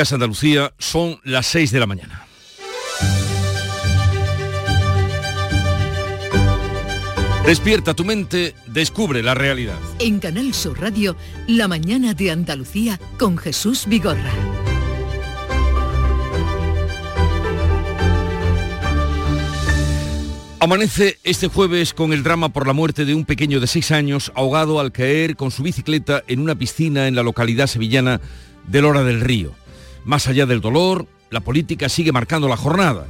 Andalucía son las 6 de la mañana. Despierta tu mente, descubre la realidad. En Canal Sur Radio, La mañana de Andalucía con Jesús Vigorra. Amanece este jueves con el drama por la muerte de un pequeño de 6 años ahogado al caer con su bicicleta en una piscina en la localidad sevillana de Lora del Río. Más allá del dolor, la política sigue marcando la jornada.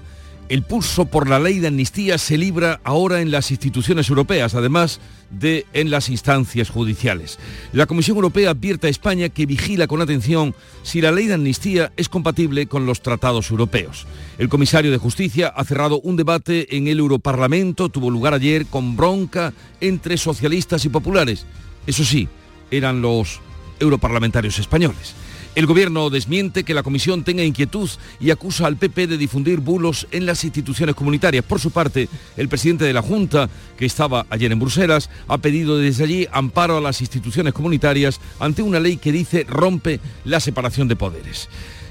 El pulso por la ley de amnistía se libra ahora en las instituciones europeas, además de en las instancias judiciales. La Comisión Europea advierte a España que vigila con atención si la ley de amnistía es compatible con los tratados europeos. El comisario de Justicia ha cerrado un debate en el Europarlamento, tuvo lugar ayer con bronca entre socialistas y populares. Eso sí, eran los europarlamentarios españoles. El gobierno desmiente que la comisión tenga inquietud y acusa al PP de difundir bulos en las instituciones comunitarias. Por su parte, el presidente de la Junta, que estaba ayer en Bruselas, ha pedido desde allí amparo a las instituciones comunitarias ante una ley que dice rompe la separación de poderes.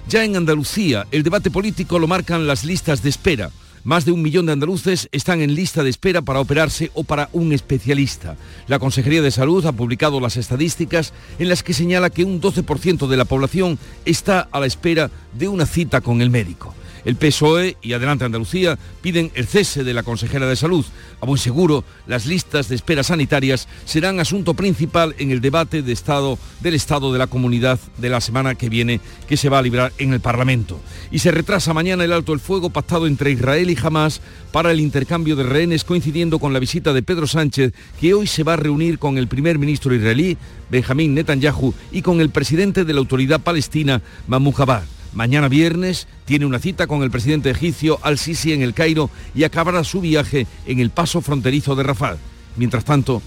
Ya en Andalucía, el debate político lo marcan las listas de espera. Más de un millón de andaluces están en lista de espera para operarse o para un especialista. La Consejería de Salud ha publicado las estadísticas en las que señala que un 12% de la población está a la espera de una cita con el médico. El PSOE y Adelante Andalucía piden el cese de la consejera de salud. A buen seguro, las listas de espera sanitarias serán asunto principal en el debate de estado, del Estado de la Comunidad de la semana que viene, que se va a librar en el Parlamento. Y se retrasa mañana el alto el fuego pactado entre Israel y Hamas para el intercambio de rehenes, coincidiendo con la visita de Pedro Sánchez, que hoy se va a reunir con el primer ministro israelí, Benjamín Netanyahu, y con el presidente de la autoridad palestina, Mahmoud Abbas. Mañana viernes tiene una cita con el presidente egipcio Al-Sisi en el Cairo y acabará su viaje en el paso fronterizo de Rafah. Mientras tanto,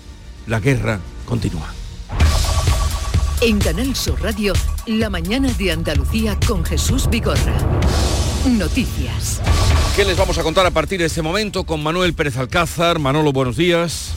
la guerra continúa. En Canal Sur Radio, la mañana de Andalucía con Jesús Vigorra. Noticias. ¿Qué les vamos a contar a partir de este momento con Manuel Pérez Alcázar? Manolo, buenos días.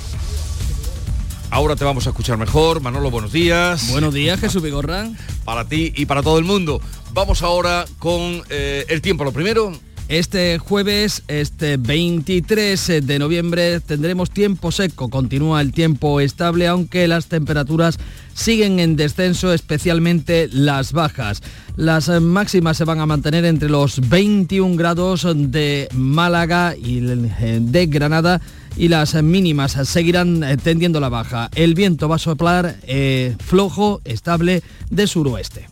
Ahora te vamos a escuchar mejor. Manolo, buenos días. Buenos días, Jesús Vigorra. Para ti y para todo el mundo. Vamos ahora con eh, el tiempo. Lo primero, este jueves, este 23 de noviembre, tendremos tiempo seco. Continúa el tiempo estable, aunque las temperaturas siguen en descenso, especialmente las bajas. Las máximas se van a mantener entre los 21 grados de Málaga y de Granada y las mínimas seguirán tendiendo la baja. El viento va a soplar eh, flojo, estable de suroeste.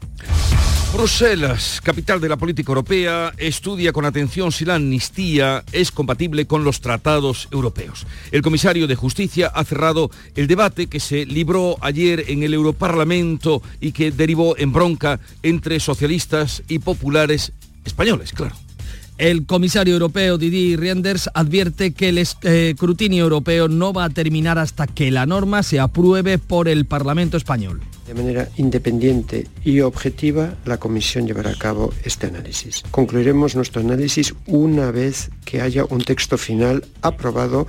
Bruselas, capital de la política europea, estudia con atención si la amnistía es compatible con los tratados europeos. El comisario de Justicia ha cerrado el debate que se libró ayer en el Europarlamento y que derivó en bronca entre socialistas y populares españoles, claro. El comisario europeo Didier Reinders advierte que el escrutinio europeo no va a terminar hasta que la norma se apruebe por el Parlamento español. De manera independiente y objetiva, la Comisión llevará a cabo este análisis. Concluiremos nuestro análisis una vez que haya un texto final aprobado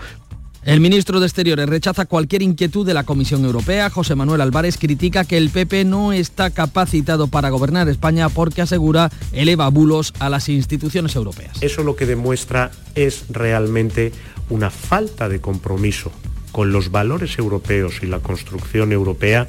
el ministro de Exteriores rechaza cualquier inquietud de la Comisión Europea. José Manuel Álvarez critica que el PP no está capacitado para gobernar España porque asegura eleva bulos a las instituciones europeas. Eso lo que demuestra es realmente una falta de compromiso con los valores europeos y la construcción europea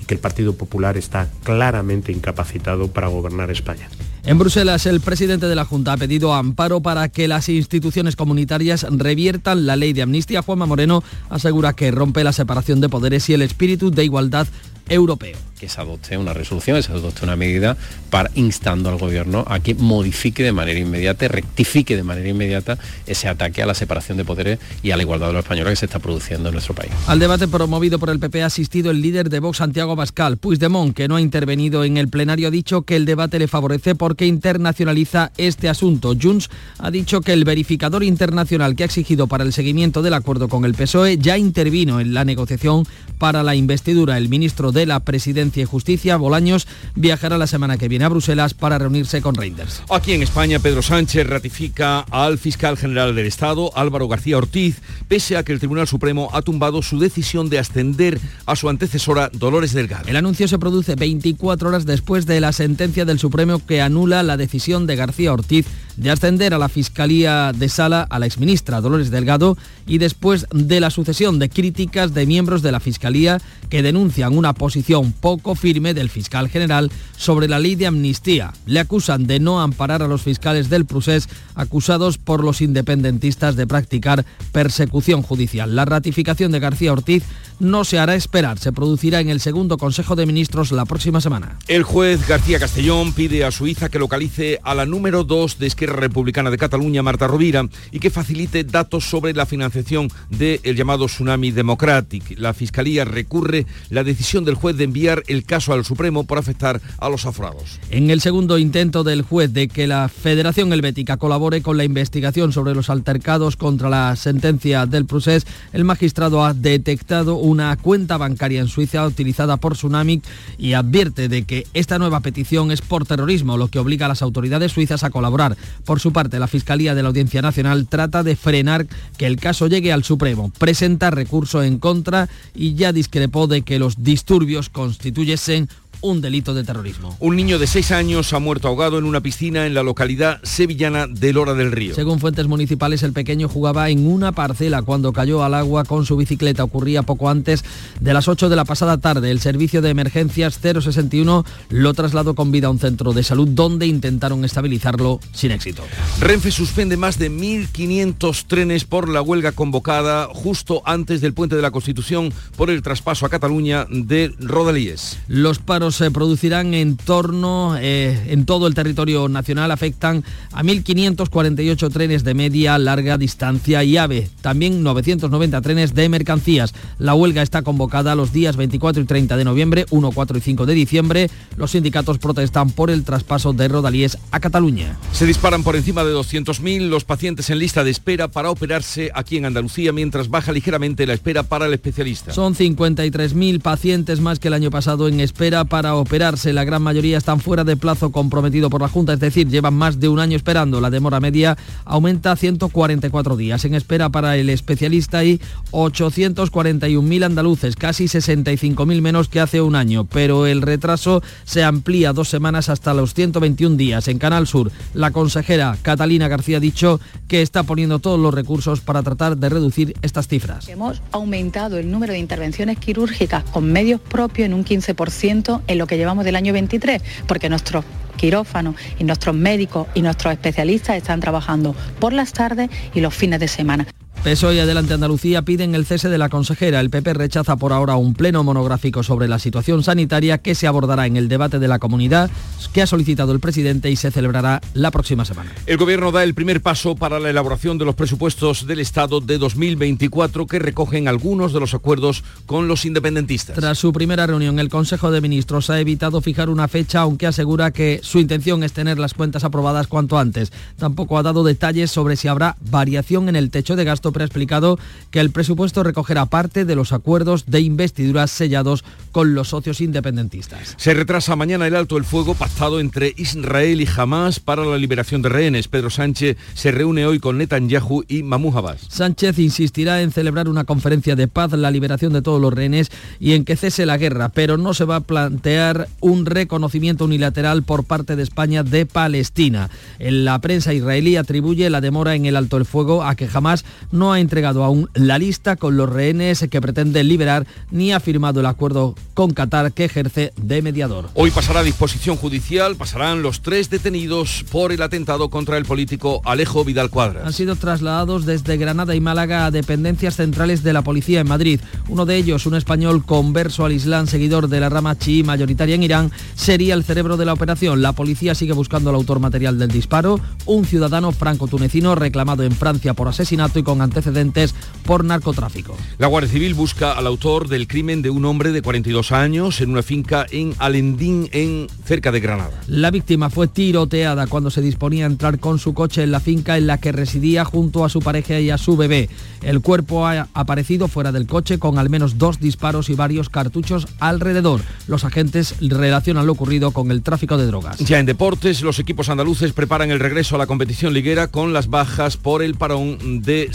y que el Partido Popular está claramente incapacitado para gobernar España. En Bruselas, el presidente de la Junta ha pedido amparo para que las instituciones comunitarias reviertan la ley de amnistía. Juanma Moreno asegura que rompe la separación de poderes y el espíritu de igualdad europeo. Que se adopte una resolución, se adopte una medida para instando al gobierno a que modifique de manera inmediata, rectifique de manera inmediata ese ataque a la separación de poderes y a la igualdad de los españoles que se está produciendo en nuestro país. Al debate promovido por el PP ha asistido el líder de Vox, Santiago Bascal. Puigdemont, que no ha intervenido en el plenario, ha dicho que el debate le favorece por porque internacionaliza este asunto. Junts ha dicho que el verificador internacional que ha exigido para el seguimiento del acuerdo con el PSOE ya intervino en la negociación para la investidura. El ministro de la Presidencia y Justicia, Bolaños, viajará la semana que viene a Bruselas para reunirse con Reinders. Aquí en España, Pedro Sánchez ratifica al fiscal general del Estado, Álvaro García Ortiz, pese a que el Tribunal Supremo ha tumbado su decisión de ascender a su antecesora Dolores Delgado. El anuncio se produce 24 horas después de la sentencia del Supremo que anula la decisión de García Ortiz de ascender a la Fiscalía de Sala a la exministra Dolores Delgado y después de la sucesión de críticas de miembros de la Fiscalía que denuncian una posición poco firme del fiscal general sobre la ley de amnistía. Le acusan de no amparar a los fiscales del Prusés acusados por los independentistas de practicar persecución judicial. La ratificación de García Ortiz no se hará esperar, se producirá en el segundo Consejo de Ministros la próxima semana. El juez García Castellón pide a Suiza que localice a la número 2 de Esquerra Republicana de Cataluña, Marta Rovira, y que facilite datos sobre la financiación del llamado Tsunami Democratic. La Fiscalía recurre la decisión del juez de enviar el caso al Supremo por afectar a los aforados. En el segundo intento del juez de que la Federación Helvética colabore con la investigación sobre los altercados contra la sentencia del procés, el magistrado ha detectado una cuenta bancaria en Suiza utilizada por Tsunami y advierte de que esta nueva petición es por terrorismo, lo que obliga a las autoridades suizas a colaborar. Por su parte, la Fiscalía de la Audiencia Nacional trata de frenar que el caso llegue al Supremo, presenta recurso en contra y ya discrepó de que los disturbios constituyesen un delito de terrorismo. Un niño de seis años ha muerto ahogado en una piscina en la localidad sevillana de Lora del Río. Según fuentes municipales, el pequeño jugaba en una parcela cuando cayó al agua con su bicicleta. Ocurría poco antes de las 8 de la pasada tarde. El servicio de emergencias 061 lo trasladó con vida a un centro de salud donde intentaron estabilizarlo sin éxito. Renfe suspende más de 1.500 trenes por la huelga convocada justo antes del puente de la Constitución por el traspaso a Cataluña de Rodalíes. Los paros se producirán en torno, eh, en todo el territorio nacional, afectan a 1.548 trenes de media, larga distancia y AVE, también 990 trenes de mercancías. La huelga está convocada los días 24 y 30 de noviembre, 1, 4 y 5 de diciembre. Los sindicatos protestan por el traspaso de Rodalíes a Cataluña. Se disparan por encima de 200.000 los pacientes en lista de espera para operarse aquí en Andalucía, mientras baja ligeramente la espera para el especialista. Son 53.000 pacientes más que el año pasado en espera para operarse. La gran mayoría están fuera de plazo comprometido por la Junta, es decir, llevan más de un año esperando. La demora media aumenta a 144 días en espera para el especialista y 841.000 andaluces, casi 65.000 menos que hace un año. Pero el retraso se amplía dos semanas hasta los 121 días. En Canal Sur, la consejera Catalina García ha dicho que está poniendo todos los recursos para tratar de reducir estas cifras. Hemos aumentado el número de intervenciones quirúrgicas con medios propios en un 15% en lo que llevamos del año 23, porque nuestros quirófanos y nuestros médicos y nuestros especialistas están trabajando por las tardes y los fines de semana. PSOE y Adelante Andalucía piden el cese de la consejera. El PP rechaza por ahora un pleno monográfico sobre la situación sanitaria que se abordará en el debate de la comunidad que ha solicitado el presidente y se celebrará la próxima semana. El Gobierno da el primer paso para la elaboración de los presupuestos del Estado de 2024 que recogen algunos de los acuerdos con los independentistas. Tras su primera reunión, el Consejo de Ministros ha evitado fijar una fecha, aunque asegura que su intención es tener las cuentas aprobadas cuanto antes. Tampoco ha dado detalles sobre si habrá variación en el techo de gasto ha explicado que el presupuesto recogerá parte de los acuerdos de investiduras sellados con los socios independentistas. Se retrasa mañana el alto el fuego pactado entre Israel y Hamas para la liberación de rehenes. Pedro Sánchez se reúne hoy con Netanyahu y Mahmoud Abbas. Sánchez insistirá en celebrar una conferencia de paz, la liberación de todos los rehenes y en que cese la guerra, pero no se va a plantear un reconocimiento unilateral por parte de España de Palestina. En la prensa israelí atribuye la demora en el alto el fuego a que jamás no ha entregado aún la lista con los rehenes que pretende liberar ni ha firmado el acuerdo con Qatar que ejerce de mediador. Hoy pasará a disposición judicial, pasarán los tres detenidos por el atentado contra el político Alejo Vidal Cuadras. Han sido trasladados desde Granada y Málaga a dependencias centrales de la policía en Madrid. Uno de ellos, un español converso al Islam, seguidor de la rama chií mayoritaria en Irán, sería el cerebro de la operación. La policía sigue buscando al autor material del disparo, un ciudadano franco-tunecino reclamado en Francia por asesinato y con antecedentes por narcotráfico. La Guardia Civil busca al autor del crimen de un hombre de 42 años en una finca en Alendín, en cerca de Granada. La víctima fue tiroteada cuando se disponía a entrar con su coche en la finca en la que residía junto a su pareja y a su bebé. El cuerpo ha aparecido fuera del coche con al menos dos disparos y varios cartuchos alrededor. Los agentes relacionan lo ocurrido con el tráfico de drogas. Ya en deportes, los equipos andaluces preparan el regreso a la competición liguera con las bajas por el parón de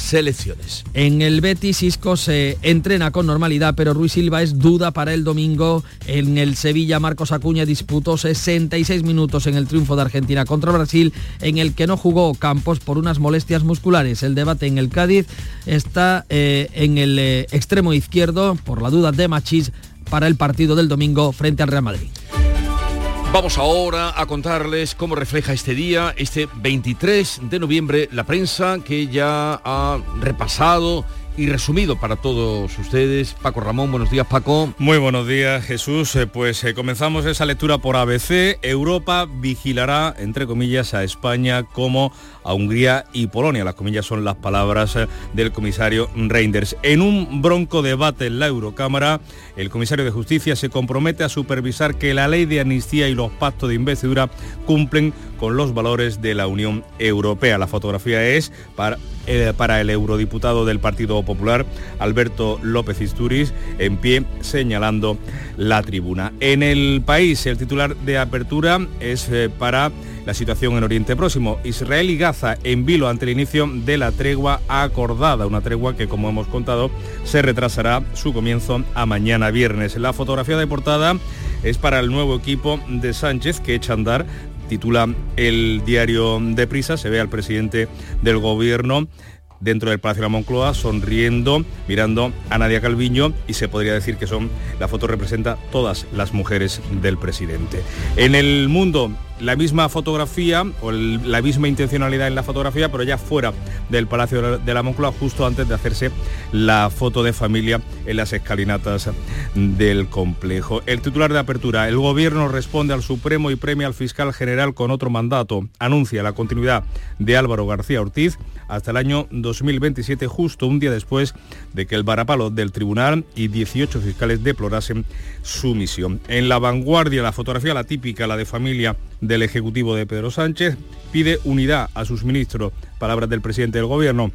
En el Betis, Isco se entrena con normalidad, pero Ruiz Silva es duda para el domingo. En el Sevilla, Marcos Acuña disputó 66 minutos en el triunfo de Argentina contra Brasil, en el que no jugó Campos por unas molestias musculares. El debate en el Cádiz está eh, en el eh, extremo izquierdo por la duda de Machís para el partido del domingo frente al Real Madrid. Vamos ahora a contarles cómo refleja este día, este 23 de noviembre, la prensa que ya ha repasado y resumido para todos ustedes. Paco Ramón, buenos días Paco. Muy buenos días Jesús. Eh, pues eh, comenzamos esa lectura por ABC. Europa vigilará, entre comillas, a España como a Hungría y Polonia. Las comillas son las palabras eh, del comisario Reinders. En un bronco debate en la Eurocámara, el comisario de Justicia se compromete a supervisar que la ley de amnistía y los pactos de investidura cumplen con los valores de la Unión Europea. La fotografía es para, para el eurodiputado del Partido Popular, Alberto López Isturiz, en pie señalando la tribuna. En el país, el titular de apertura es eh, para la situación en Oriente Próximo. Israel y Gaza en vilo ante el inicio de la tregua acordada, una tregua que, como hemos contado, se retrasará su comienzo a mañana viernes. La fotografía de portada es para el nuevo equipo de Sánchez que echa a andar titula el diario de prisa, se ve al presidente del gobierno dentro del Palacio de la Moncloa, sonriendo, mirando a Nadia Calviño y se podría decir que son, la foto representa todas las mujeres del presidente. En el mundo la misma fotografía o la misma intencionalidad en la fotografía, pero ya fuera del Palacio de la Moncloa, justo antes de hacerse la foto de familia en las escalinatas del complejo. El titular de apertura, el gobierno responde al Supremo y premia al fiscal general con otro mandato. Anuncia la continuidad de Álvaro García Ortiz hasta el año 2027, justo un día después de que el varapalo del tribunal y 18 fiscales deplorasen su misión. En la vanguardia, la fotografía, la típica, la de familia del Ejecutivo de Pedro Sánchez, pide unidad a sus ministros, palabras del presidente del Gobierno.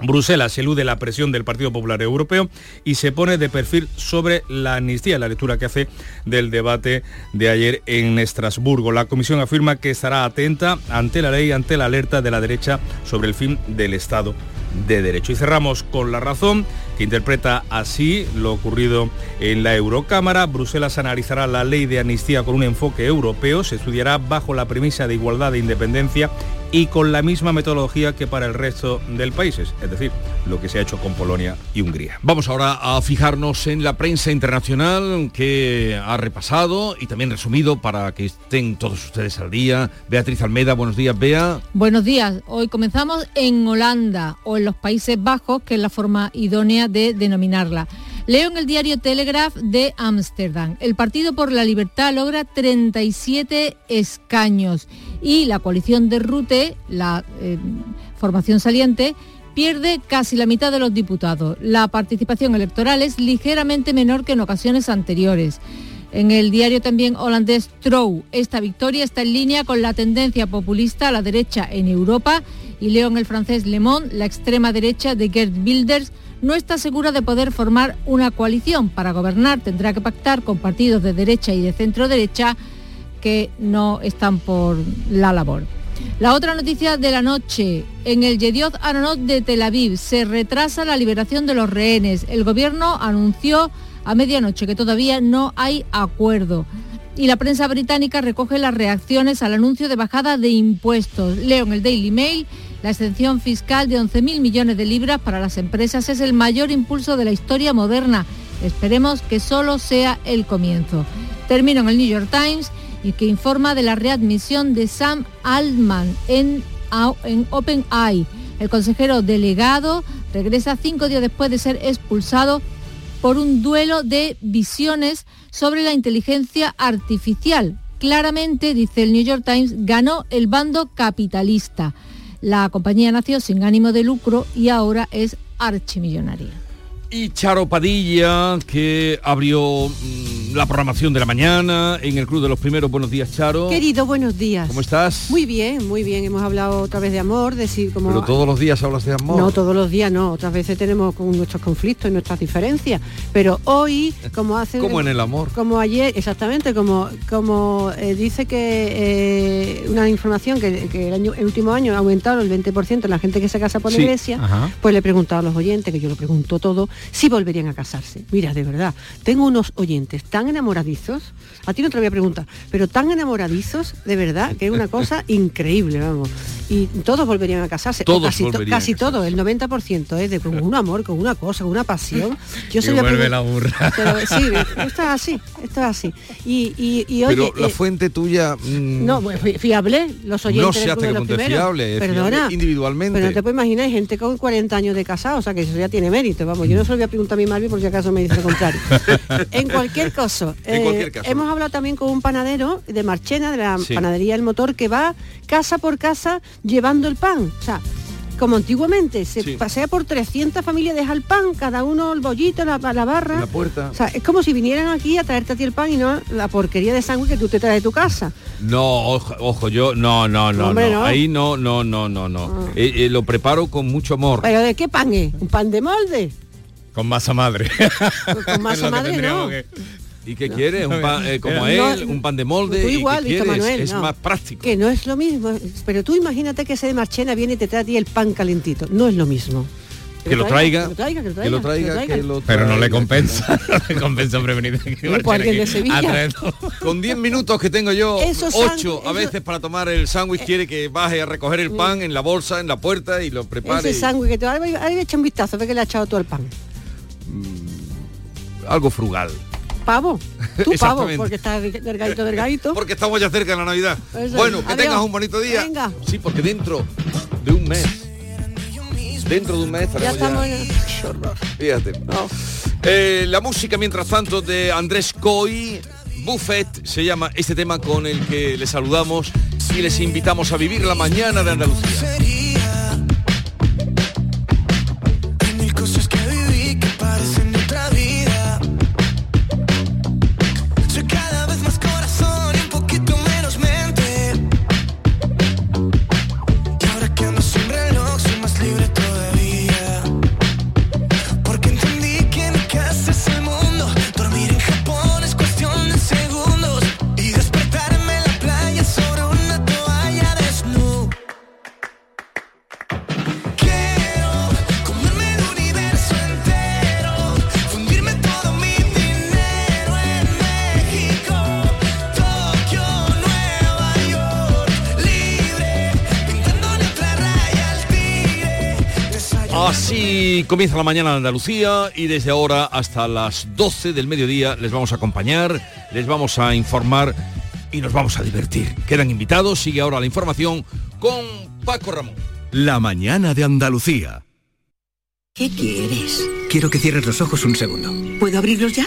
Bruselas elude la presión del Partido Popular Europeo y se pone de perfil sobre la amnistía, la lectura que hace del debate de ayer en Estrasburgo. La Comisión afirma que estará atenta ante la ley, ante la alerta de la derecha sobre el fin del Estado de Derecho. Y cerramos con la razón que interpreta así lo ocurrido en la Eurocámara. Bruselas analizará la ley de amnistía con un enfoque europeo, se estudiará bajo la premisa de igualdad e independencia y con la misma metodología que para el resto del país, es decir, lo que se ha hecho con Polonia y Hungría. Vamos ahora a fijarnos en la prensa internacional que ha repasado y también resumido para que estén todos ustedes al día. Beatriz Almeda, buenos días, Bea. Buenos días. Hoy comenzamos en Holanda o en los Países Bajos, que es la forma idónea de denominarla. Leo en el diario Telegraph de Ámsterdam. El Partido por la Libertad logra 37 escaños y la coalición de Rute, la eh, formación saliente, pierde casi la mitad de los diputados. La participación electoral es ligeramente menor que en ocasiones anteriores. En el diario también holandés Trouw, esta victoria está en línea con la tendencia populista a la derecha en Europa y leo en el francés Le Monde, la extrema derecha de Gerd Wilders no está segura de poder formar una coalición. Para gobernar tendrá que pactar con partidos de derecha y de centro derecha que no están por la labor. La otra noticia de la noche, en el Yedioth Aronot de Tel Aviv se retrasa la liberación de los rehenes. El gobierno anunció a medianoche que todavía no hay acuerdo. Y la prensa británica recoge las reacciones al anuncio de bajada de impuestos. Leo en el Daily Mail la exención fiscal de 11.000 millones de libras para las empresas es el mayor impulso de la historia moderna. Esperemos que solo sea el comienzo. Termino en el New York Times y que informa de la readmisión de Sam Altman en, en OpenAI. El consejero delegado regresa cinco días después de ser expulsado por un duelo de visiones sobre la inteligencia artificial. Claramente, dice el New York Times, ganó el bando capitalista. La compañía nació sin ánimo de lucro y ahora es archimillonaria. Y Charo Padilla, que abrió mm, la programación de la mañana en el Club de los Primeros. Buenos días, Charo. Querido, buenos días. ¿Cómo estás? Muy bien, muy bien. Hemos hablado otra vez de amor, decir como... Pero todos los días hablas de amor. No, todos los días no. Otras veces tenemos con nuestros conflictos y nuestras diferencias. Pero hoy, como hace... como en el amor. Como ayer, exactamente, como, como eh, dice que eh, una información que, que el, año, el, último año ha aumentado el 20% la gente que se casa por la iglesia, Ajá. pues le he preguntado a los oyentes, que yo lo pregunto todo, si volverían a casarse. Mira, de verdad, tengo unos oyentes tan enamoradizos, a ti no te lo voy a preguntar, pero tan enamoradizos, de verdad, que es una cosa increíble, vamos. Y todos volverían a casarse, Todos casi, to- volverían a casi todo, el 90% es de con un amor, con una cosa, con una pasión. Yo soy la vuelve primer- la burra. Pero sí, esto es así, esto es así. Y, y, y oye, Pero la eh, fuente tuya... mm, no, pues, fi- fiable, los oyentes No se hace que los ponte primeros. fiable, es Perdona, fiable individualmente. Pero no te puedes imaginar, hay gente con 40 años de casado, o sea que eso ya tiene mérito, vamos, yo no se lo voy a preguntar a mi Marvi por si acaso me dice lo contrario. en cualquier caso, En eh, cualquier caso. hemos hablado también con un panadero de Marchena, de la Sí. panadería El Motor, que va casa por casa llevando el pan. O sea, como antiguamente se Sí. pasea por 300 familias, deja el pan, cada uno el bollito, la, la barra. La puerta. O sea, es como si vinieran aquí a traerte a ti el pan y no la porquería de sangre que tú te traes de tu casa. No, ojo, ojo, yo, no, no, no, Hombre, no, no. ahí no, no, no, no, no. Eh, eh, lo preparo con mucho amor. ¿Pero de qué pan es? ¿Un pan de molde? Con masa madre. Con masa madre no. que- ¿Y qué quieres? Un pan, eh, como No, él, un pan de molde. Tú ¿y qué igual, Víctor? Manuel, es no. más práctico. Que no es lo mismo. Pero tú imagínate que ese de Marchena viene y te trae a ti el pan calentito. No es lo mismo. Que lo traiga, Que lo traiga, que lo que lo traiga. traiga, que lo Pero no le compensa, no le compensa, hombre, venir aquí, alguien de Sevilla. a. Con 10 minutos que tengo yo, Esos 8 sándwich- a veces para tomar el sándwich, quiere que baje a recoger el pan en la bolsa, en la puerta y lo prepare. Ese sándwich que te ahora ahora echa un vistazo, ve que le ha echado todo el pan. Algo frugal. Pavo. Tú pavo, porque está delgadito, delgadito. Porque estamos ya cerca de la Navidad. Eso. Bueno, que Adiós. tengas un bonito día. Venga. Sí, porque dentro de un mes, dentro de un mes Ya estamos. Fíjate. Eh, la música, mientras tanto, de Andrés Coy, Buffet, se llama este tema con el que les saludamos y les invitamos a vivir la mañana de Andalucía. Comienza la mañana de Andalucía y desde ahora hasta las 12 del mediodía les vamos a acompañar, les vamos a informar y nos vamos a divertir. Quedan invitados, sigue ahora la información con Paco Ramón. La mañana de Andalucía. ¿Qué quieres? Quiero que cierres los ojos un segundo. ¿Puedo abrirlos ya?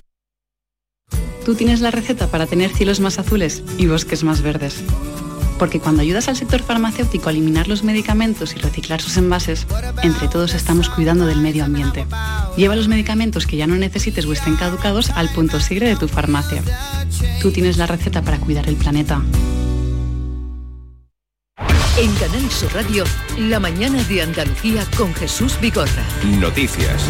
Tú tienes la receta para tener cielos más azules y bosques más verdes. Porque cuando ayudas al sector farmacéutico a eliminar los medicamentos y reciclar sus envases, entre todos estamos cuidando del medio ambiente. Lleva los medicamentos que ya no necesites o estén caducados al punto sigre de tu farmacia. Tú tienes la receta para cuidar el planeta. En Canal Sur Radio, la mañana de Andalucía con Jesús Vigorra. Noticias.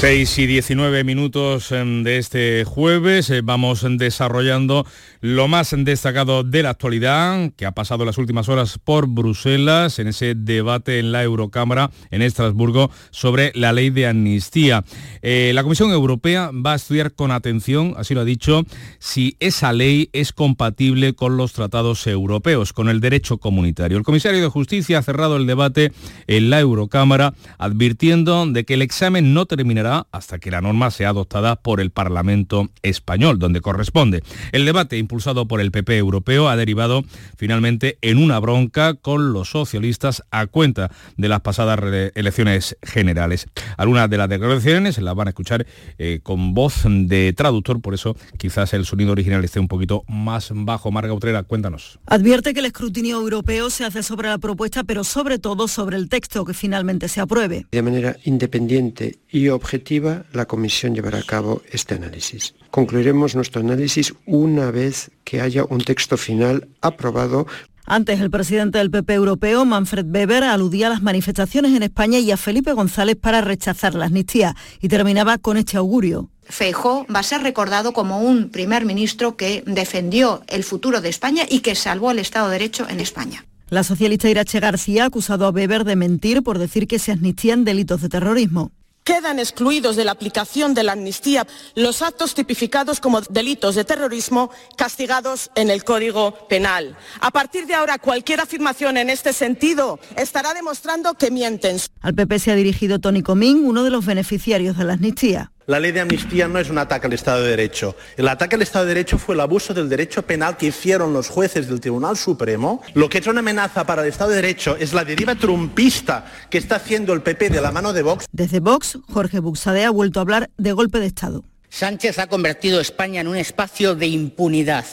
6 y 19 minutos em, de este jueves eh, vamos desarrollando lo más destacado de la actualidad que ha pasado las últimas horas por Bruselas en ese debate en la Eurocámara en Estrasburgo sobre la ley de amnistía. Eh, la Comisión Europea va a estudiar con atención, así lo ha dicho, si esa ley es compatible con los tratados europeos, con el derecho comunitario. El comisario de Justicia ha cerrado el debate en la Eurocámara advirtiendo de que el examen no terminará hasta que la norma sea adoptada por el Parlamento español, donde corresponde. El debate impulsado por el PP europeo ha derivado finalmente en una bronca con los socialistas a cuenta de las pasadas elecciones generales. Algunas de las declaraciones las van a escuchar eh, con voz de traductor, por eso quizás el sonido original esté un poquito más bajo. Marga Utrera, cuéntanos. Advierte que el escrutinio europeo se hace sobre la propuesta, pero sobre todo sobre el texto que finalmente se apruebe. De manera independiente y objetiva, la Comisión llevará a cabo este análisis. Concluiremos nuestro análisis una vez que haya un texto final aprobado antes, el presidente del PP europeo, Manfred Weber, aludía a las manifestaciones en España y a Felipe González para rechazar la amnistía y terminaba con este augurio. Feijó va a ser recordado como un primer ministro que defendió el futuro de España y que salvó el Estado de Derecho en España. La socialista Irache García ha acusado a Weber de mentir por decir que se amnistían delitos de terrorismo. Quedan excluidos de la aplicación de la amnistía los actos tipificados como delitos de terrorismo castigados en el Código Penal. A partir de ahora, cualquier afirmación en este sentido estará demostrando que mienten. Al PP se ha dirigido Tony Comín, uno de los beneficiarios de la amnistía. La ley de amnistía no es un ataque al Estado de Derecho. El ataque al Estado de Derecho fue el abuso del derecho penal que hicieron los jueces del Tribunal Supremo. Lo que es una amenaza para el Estado de Derecho es la deriva trumpista que está haciendo el PP de la mano de Vox. Desde Vox, Jorge Buxade ha vuelto a hablar de golpe de Estado. Sánchez ha convertido España en un espacio de impunidad,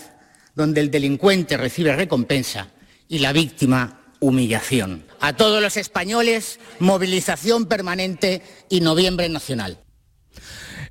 donde el delincuente recibe recompensa y la víctima humillación. A todos los españoles, movilización permanente y noviembre nacional.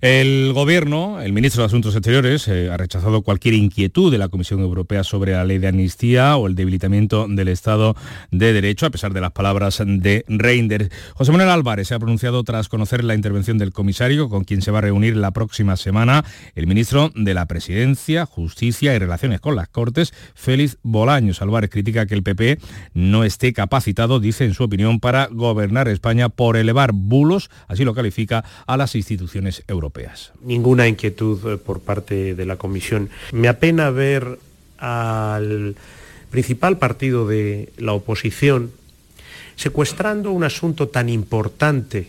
El Gobierno, el ministro de Asuntos Exteriores, eh, ha rechazado cualquier inquietud de la Comisión Europea sobre la ley de amnistía o el debilitamiento del Estado de Derecho, a pesar de las palabras de Reinders. José Manuel Álvarez se ha pronunciado tras conocer la intervención del comisario, con quien se va a reunir la próxima semana el ministro de la Presidencia, Justicia y Relaciones con las Cortes, Félix Bolaños. Álvarez critica que el PP no esté capacitado, dice en su opinión, para gobernar España por elevar bulos, así lo califica, a las instituciones europeas. Ninguna inquietud eh, por parte de la Comisión. Me apena ver al principal partido de la oposición secuestrando un asunto tan importante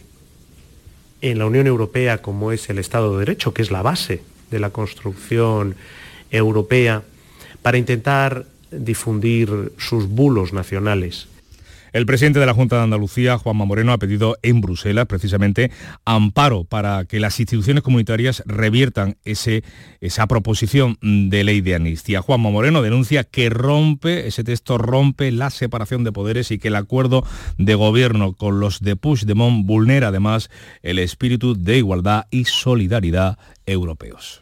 en la Unión Europea como es el Estado de Derecho, que es la base de la construcción europea, para intentar difundir sus bulos nacionales. El presidente de la Junta de Andalucía, Juanma Moreno, ha pedido en Bruselas precisamente amparo para que las instituciones comunitarias reviertan ese, esa proposición de ley de amnistía. Juanma Moreno denuncia que rompe, ese texto rompe la separación de poderes y que el acuerdo de gobierno con los de Puigdemont vulnera además el espíritu de igualdad y solidaridad europeos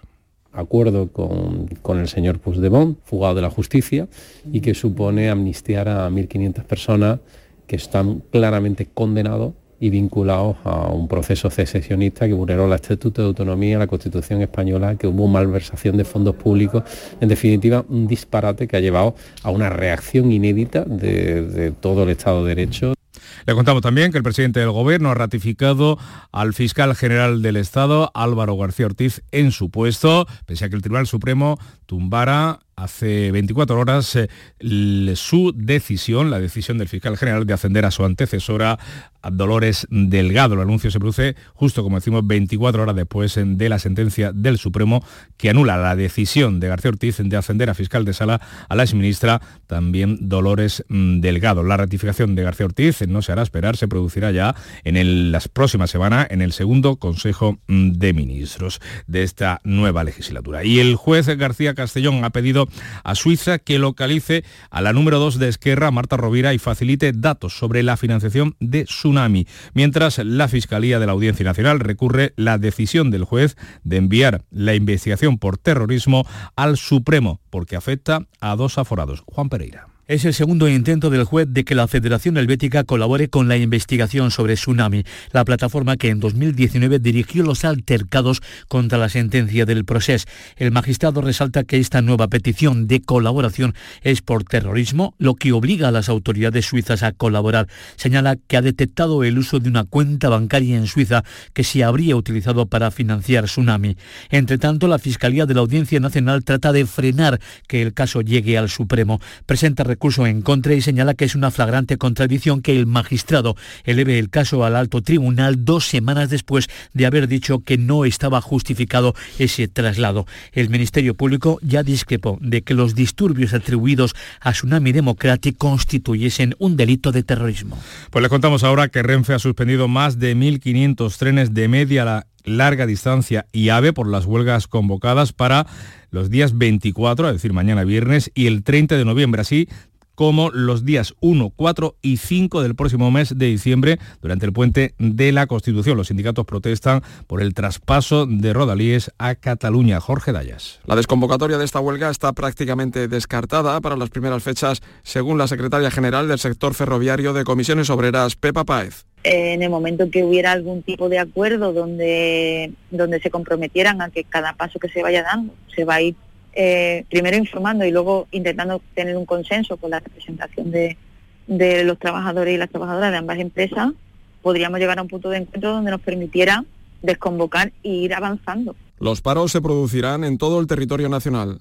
acuerdo con, con, el señor Puigdemont, fugado de la justicia, y que supone amnistiar a 1.500 personas que están claramente condenados y vinculados a un proceso secesionista que vulneró el Estatuto de Autonomía, la Constitución Española, que hubo malversación de fondos públicos, en definitiva un disparate que ha llevado a una reacción inédita de, de todo el Estado de Derecho. Le contamos también que el presidente del Gobierno ha ratificado al fiscal general del Estado, Álvaro García Ortiz, en su puesto, pese a que el Tribunal Supremo tumbara hace 24 horas eh, su decisión, la decisión del fiscal general de ascender a su antecesora, a Dolores Delgado. El anuncio se produce justo, como decimos, 24 horas después de la sentencia del Supremo que anula la decisión de García Ortiz de ascender a fiscal de sala a la exministra también Dolores mm, Delgado. La ratificación de García Ortiz no se hará esperar, se producirá ya en las próximas semanas en el segundo Consejo mm, de Ministros de esta nueva legislatura. Y el juez García Castellón ha pedido a Suiza que localice a la número 2 de Esquerra, Marta Rovira, y facilite datos sobre la financiación de Tsunami, mientras la Fiscalía de la Audiencia Nacional recurre la decisión del juez de enviar la investigación por terrorismo al Supremo, porque afecta a dos aforados. Juan Pereira. Es el segundo intento del juez de que la Federación Helvética colabore con la investigación sobre Tsunami, la plataforma que en 2019 dirigió los altercados contra la sentencia del proceso. El magistrado resalta que esta nueva petición de colaboración es por terrorismo, lo que obliga a las autoridades suizas a colaborar. Señala que ha detectado el uso de una cuenta bancaria en Suiza que se habría utilizado para financiar Tsunami. Entre tanto, la Fiscalía de la Audiencia Nacional trata de frenar que el caso llegue al Supremo. Presenta recurso en contra y señala que es una flagrante contradicción que el magistrado eleve el caso al alto tribunal dos semanas después de haber dicho que no estaba justificado ese traslado. El Ministerio Público ya discrepó de que los disturbios atribuidos a Tsunami Democratic constituyesen un delito de terrorismo. Pues les contamos ahora que Renfe ha suspendido más de 1.500 trenes de media larga distancia y AVE por las huelgas convocadas para los días 24, es decir, mañana viernes, y el 30 de noviembre. Así como los días 1, 4 y 5 del próximo mes de diciembre durante el puente de la Constitución. Los sindicatos protestan por el traspaso de Rodalíes a Cataluña. Jorge Dayas. La desconvocatoria de esta huelga está prácticamente descartada para las primeras fechas, según la secretaria general del sector ferroviario de Comisiones Obreras, Pepa Páez en el momento que hubiera algún tipo de acuerdo donde, donde se comprometieran a que cada paso que se vaya dando se va a ir eh, primero informando y luego intentando tener un consenso con la representación de, de los trabajadores y las trabajadoras de ambas empresas, podríamos llegar a un punto de encuentro donde nos permitiera desconvocar e ir avanzando. Los paros se producirán en todo el territorio nacional.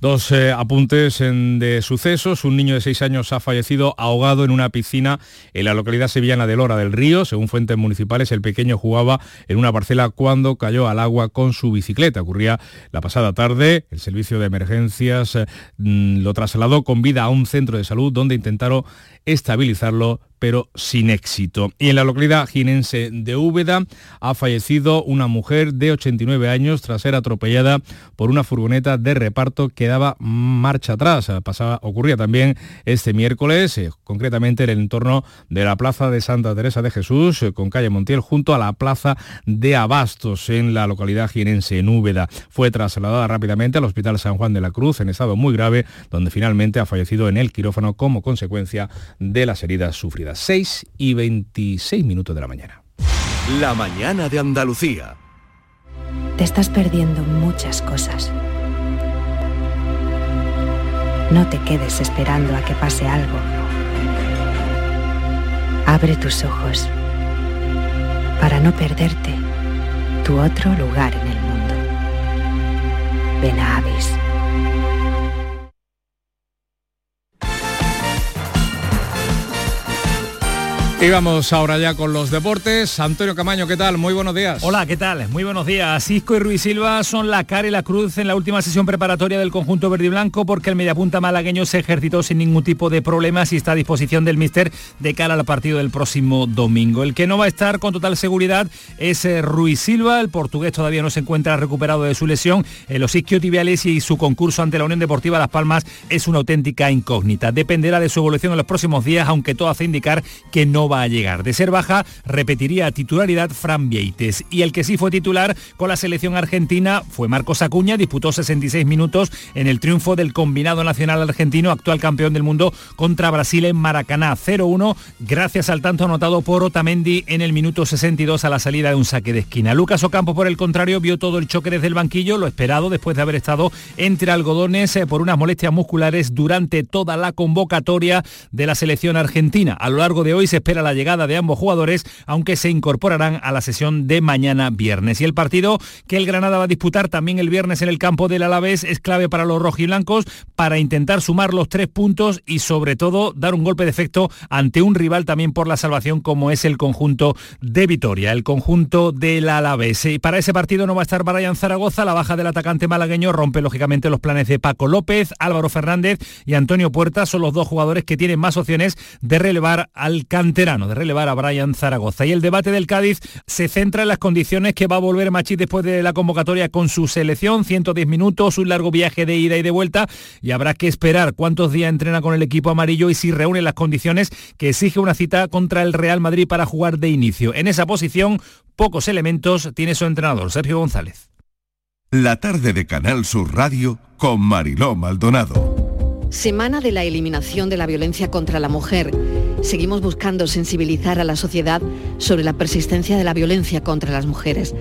Dos eh, apuntes de sucesos. Un niño de seis años ha fallecido ahogado en una piscina en la localidad sevillana de Lora del Río. Según fuentes municipales, el pequeño jugaba en una parcela cuando cayó al agua con su bicicleta. Ocurría la pasada tarde. El servicio de emergencias mm, lo trasladó con vida a un centro de salud donde intentaron estabilizarlo, pero sin éxito. Y en la localidad jinense de Úbeda ha fallecido una mujer de 89 años tras ser atropellada por una furgoneta de reparto que daba marcha atrás. Pasaba, ocurría también este miércoles, eh, concretamente en el entorno de la Plaza de Santa Teresa de Jesús, eh, con calle Montiel, junto a la Plaza de Abastos, en la localidad jinense, en Úbeda. Fue trasladada rápidamente al Hospital San Juan de la Cruz en estado muy grave, donde finalmente ha fallecido en el quirófano como consecuencia de las heridas sufridas. 6 y 26 minutos de la mañana. La mañana de Andalucía. Te estás perdiendo muchas cosas. No te quedes esperando a que pase algo. Abre tus ojos para no perderte tu otro lugar en el mundo. Ven a Avis. Y vamos ahora ya con los deportes. Antonio Camaño, ¿qué tal? Muy buenos días. Hola, ¿qué tal? Muy buenos días. Isco y Ruiz Silva son la cara y la cruz en la última sesión preparatoria del conjunto verde y blanco porque el mediapunta malagueño se ejercitó sin ningún tipo de problemas y está a disposición del míster de cara al partido del próximo domingo. El que no va a estar con total seguridad es eh, Ruiz Silva. El portugués todavía no se encuentra recuperado de su lesión. Los isquiotibiales y su concurso ante la Unión Deportiva Las Palmas es una auténtica incógnita. Dependerá de su evolución en los próximos días, aunque todo hace indicar que no va a llegar. De ser baja, repetiría titularidad Fran Vieites. Y el que sí fue titular con la selección argentina fue Marcos Acuña, disputó 66 minutos en el triunfo del combinado nacional argentino, actual campeón del mundo, contra Brasil en Maracaná 0-1, gracias al tanto anotado por Otamendi en el minuto 62 a la salida de un saque de esquina. Lucas Ocampo, por el contrario, vio todo el choque desde el banquillo, lo esperado después de haber estado entre algodones eh, por unas molestias musculares durante toda la convocatoria de la selección argentina. A lo largo de hoy se la llegada de ambos jugadores, aunque se incorporarán a la sesión de mañana viernes. Y el partido que el Granada va a disputar también el viernes en el campo del Alavés es clave para los rojiblancos para intentar sumar los tres puntos y sobre todo dar un golpe de efecto ante un rival también por la salvación como es el conjunto de Vitoria, el conjunto del Alavés. Y para ese partido no va a estar Brian Zaragoza, la baja del atacante malagueño rompe lógicamente los planes de Paco López, Álvaro Fernández y Antonio Puerta son los dos jugadores que tienen más opciones de relevar al de relevar a Brian Zaragoza. Y el debate del Cádiz se centra en las condiciones que va a volver Machís después de la convocatoria con su selección, 110 minutos, un largo viaje de ida y de vuelta y habrá que esperar cuántos días entrena con el equipo amarillo y si reúne las condiciones que exige una cita contra el Real Madrid para jugar de inicio. En esa posición, pocos elementos tiene su entrenador, Sergio González. La tarde de Canal Sur Radio con Mariló Maldonado. Semana de la eliminación de la violencia contra la mujer. Seguimos buscando sensibilizar a la sociedad sobre la persistencia de la violencia contra las mujeres.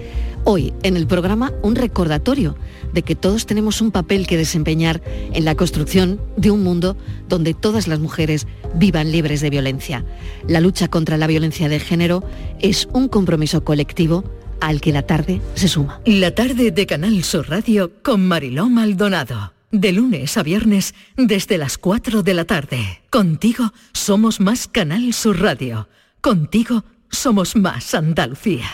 Hoy, en el programa, un recordatorio de que todos tenemos un papel que desempeñar en la construcción de un mundo donde todas las mujeres vivan libres de violencia. La lucha contra la violencia de género es un compromiso colectivo al que la tarde se suma. La tarde de Canal Sur Radio con Mariló Maldonado. De lunes a viernes desde las 4 de la tarde. Contigo somos más Canal Sur Radio. Contigo somos más Andalucía.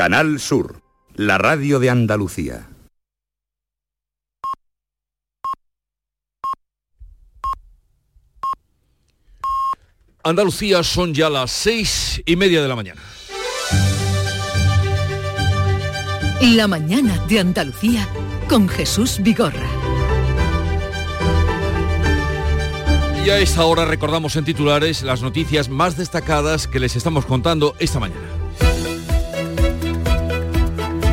Canal Sur, la radio de Andalucía. Andalucía son ya las seis y media de la mañana. La mañana de Andalucía con Jesús Vigorra. Y a esta hora recordamos en titulares las noticias más destacadas que les estamos contando esta mañana.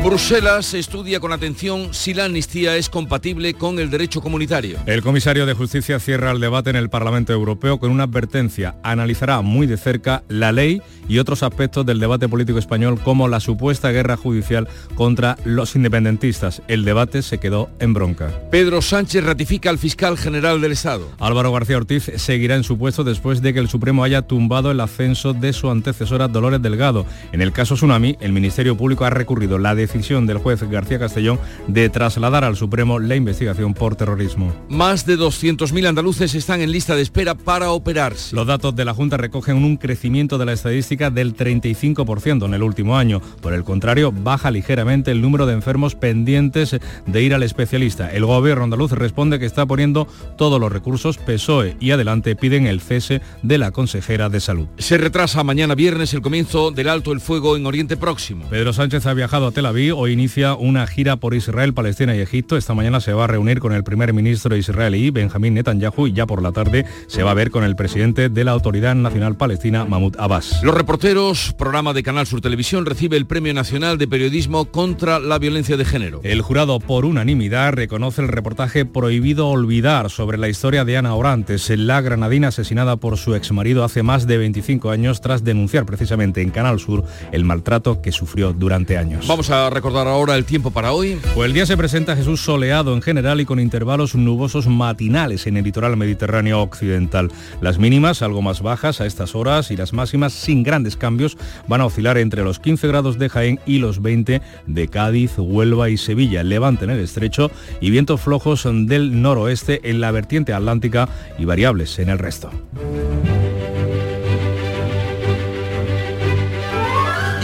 Bruselas estudia con atención si la amnistía es compatible con el derecho comunitario. El comisario de Justicia cierra el debate en el Parlamento Europeo con una advertencia. Analizará muy de cerca la ley y otros aspectos del debate político español como la supuesta guerra judicial contra los independentistas. El debate se quedó en bronca. Pedro Sánchez ratifica al fiscal general del Estado. Álvaro García Ortiz seguirá en su puesto después de que el Supremo haya tumbado el ascenso de su antecesora Dolores Delgado. En el caso Tsunami, el Ministerio Público ha recurrido la decisión del juez García Castellón de trasladar al Supremo la investigación por terrorismo. Más de 200.000 andaluces están en lista de espera para operarse. Los datos de la Junta recogen un crecimiento de la estadística del 35% en el último año. Por el contrario, baja ligeramente el número de enfermos pendientes de ir al especialista. El gobierno andaluz responde que está poniendo todos los recursos. PSOE y adelante piden el cese de la consejera de salud. Se retrasa mañana viernes el comienzo del alto el fuego en Oriente Próximo. Pedro Sánchez ha viajado a Tel Aviv hoy inicia una gira por Israel, Palestina y Egipto. Esta mañana se va a reunir con el primer ministro israelí, Benjamín Netanyahu, y ya por la tarde se va a ver con el presidente de la Autoridad Nacional Palestina, Mahmoud Abbas. Los reporteros, programa de Canal Sur Televisión, recibe el Premio Nacional de Periodismo contra la Violencia de Género. El jurado, por unanimidad, reconoce el reportaje Prohibido Olvidar sobre la historia de Ana Orantes, la granadina asesinada por su exmarido hace más de 25 años tras denunciar precisamente en Canal Sur el maltrato que sufrió durante años. Vamos a recordar ahora el tiempo para hoy. Pues el día se presenta Jesús soleado en general y con intervalos nubosos matinales en el litoral mediterráneo occidental. Las mínimas algo más bajas a estas horas y las máximas sin grandes cambios van a oscilar entre los 15 grados de Jaén y los 20 de Cádiz, Huelva y Sevilla. Levante en el estrecho y vientos flojos del noroeste en la vertiente atlántica y variables en el resto.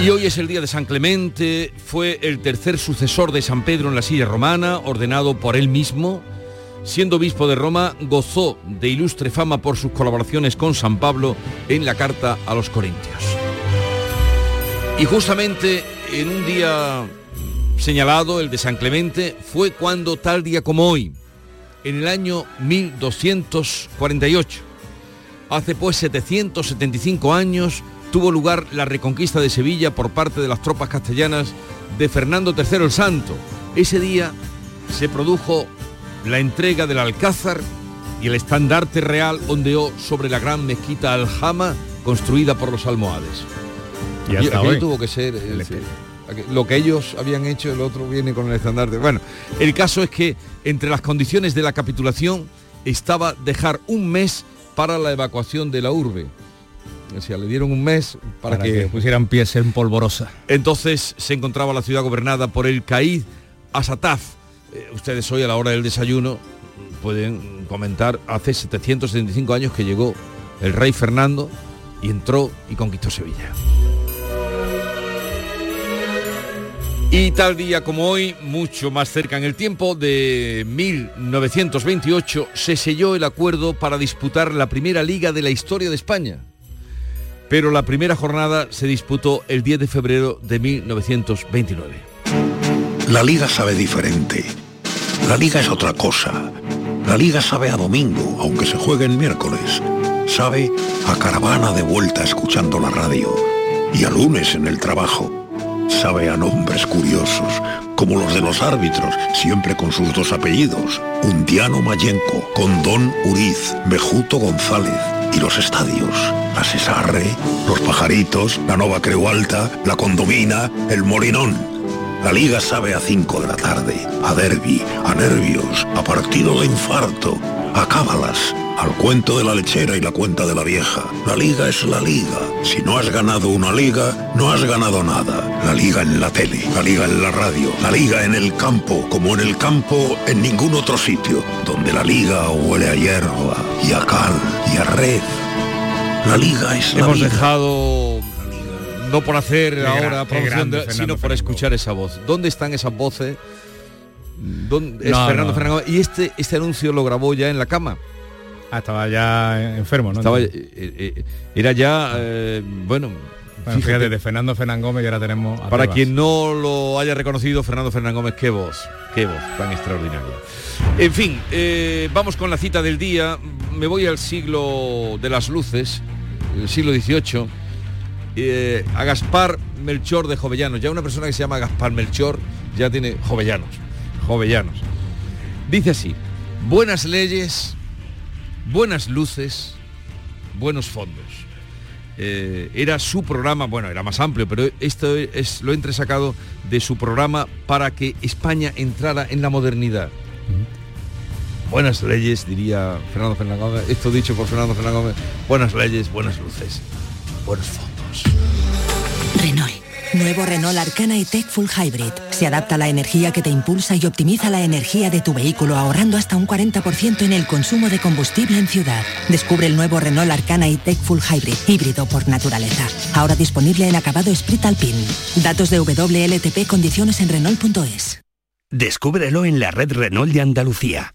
Y hoy es el día de San Clemente, fue el tercer sucesor de San Pedro en la silla romana, ordenado por él mismo. Siendo obispo de Roma, gozó de ilustre fama por sus colaboraciones con San Pablo en la carta a los Corintios. Y justamente en un día señalado, el de San Clemente, fue cuando tal día como hoy, en el año 1248, hace pues 775 años, tuvo lugar la reconquista de Sevilla por parte de las tropas castellanas de Fernando III el Santo. Ese día se produjo la entrega del Alcázar y el estandarte real ondeó sobre la gran mezquita Aljama construida por los almohades. Y hasta hoy. tuvo que ser eh, lo que ellos habían hecho, el otro viene con el estandarte. Bueno, el caso es que entre las condiciones de la capitulación estaba dejar un mes para la evacuación de la urbe. O sea, le dieron un mes para, Para que pusieran pies en polvorosa. Entonces se encontraba la ciudad gobernada por el Caíd Asataz. Eh, ustedes hoy a la hora del desayuno pueden comentar, hace 775 años que llegó el rey Fernando y entró y conquistó Sevilla. Y tal día como hoy, mucho más cerca en el tiempo de 1928, se selló el acuerdo para disputar la primera liga de la historia de España. Pero la primera jornada se disputó el 10 de febrero de 1929. La liga sabe diferente. La liga es otra cosa. La liga sabe a domingo, aunque se juegue el miércoles. Sabe a caravana de vuelta escuchando la radio. Y a lunes en el trabajo. Sabe a nombres curiosos como los de los árbitros, siempre con sus dos apellidos, Undiano Mayenco, Condón Uriz, Bejuto González, y los estadios, la Cesarre, los Pajaritos, la Nova Creu Alta, la Condomina, el Molinón. La liga sabe a 5 de la tarde, a derby, a nervios, a partido de infarto, a cábalas, al cuento de la lechera y la cuenta de la vieja. La liga es la liga. Si no has ganado una liga, no has ganado nada. La liga en la tele, la liga en la radio, la liga en el campo, como en el campo en ningún otro sitio, donde la liga huele a hierba y a cal y a red. La liga es la Hemos vida. dejado no por hacer Qué ahora gran- qué promoción, grande, de- Fernando sino por escuchar esa voz. ¿Dónde están esas voces? ¿Dónde es Fernando no. Fernández? Y este, este anuncio lo grabó ya en la cama. Ah, estaba ya enfermo, ¿no? Estaba, eh, eh, era ya, eh, bueno, Bueno, fíjate, fíjate, de Fernando Fernán Gómez y ahora tenemos a para Tebas. quien no lo haya reconocido, Fernando Fernán Gómez, qué voz, qué voz tan extraordinaria. En fin, eh, vamos con la cita del día. Me voy al siglo de las luces, el siglo XVIII, eh, a Gaspar Melchor de Jovellanos. Ya una persona que se llama Gaspar Melchor ya tiene Jovellanos, Jovellanos. Dice así, buenas leyes, buenas luces, buenos fondos. Eh, era su programa, bueno, era más amplio, pero esto es lo he entresacado de su programa para que España entrara en la modernidad. Buenas leyes, diría Fernando Fernández Gómez, esto dicho por Fernando Fernández Gómez, buenas leyes, buenas luces, buenos fondos. Renault. Nuevo Renault Arcana y Tech Full Hybrid. Se adapta a la energía que te impulsa y optimiza la energía de tu vehículo ahorrando hasta un 40% en el consumo de combustible en ciudad. Descubre el nuevo Renault Arcana y Tech Full Hybrid, híbrido por naturaleza. Ahora disponible en acabado Sprit Alpine. Datos de WLTP, condiciones en Renault.es. Descúbrelo en la red Renault de Andalucía.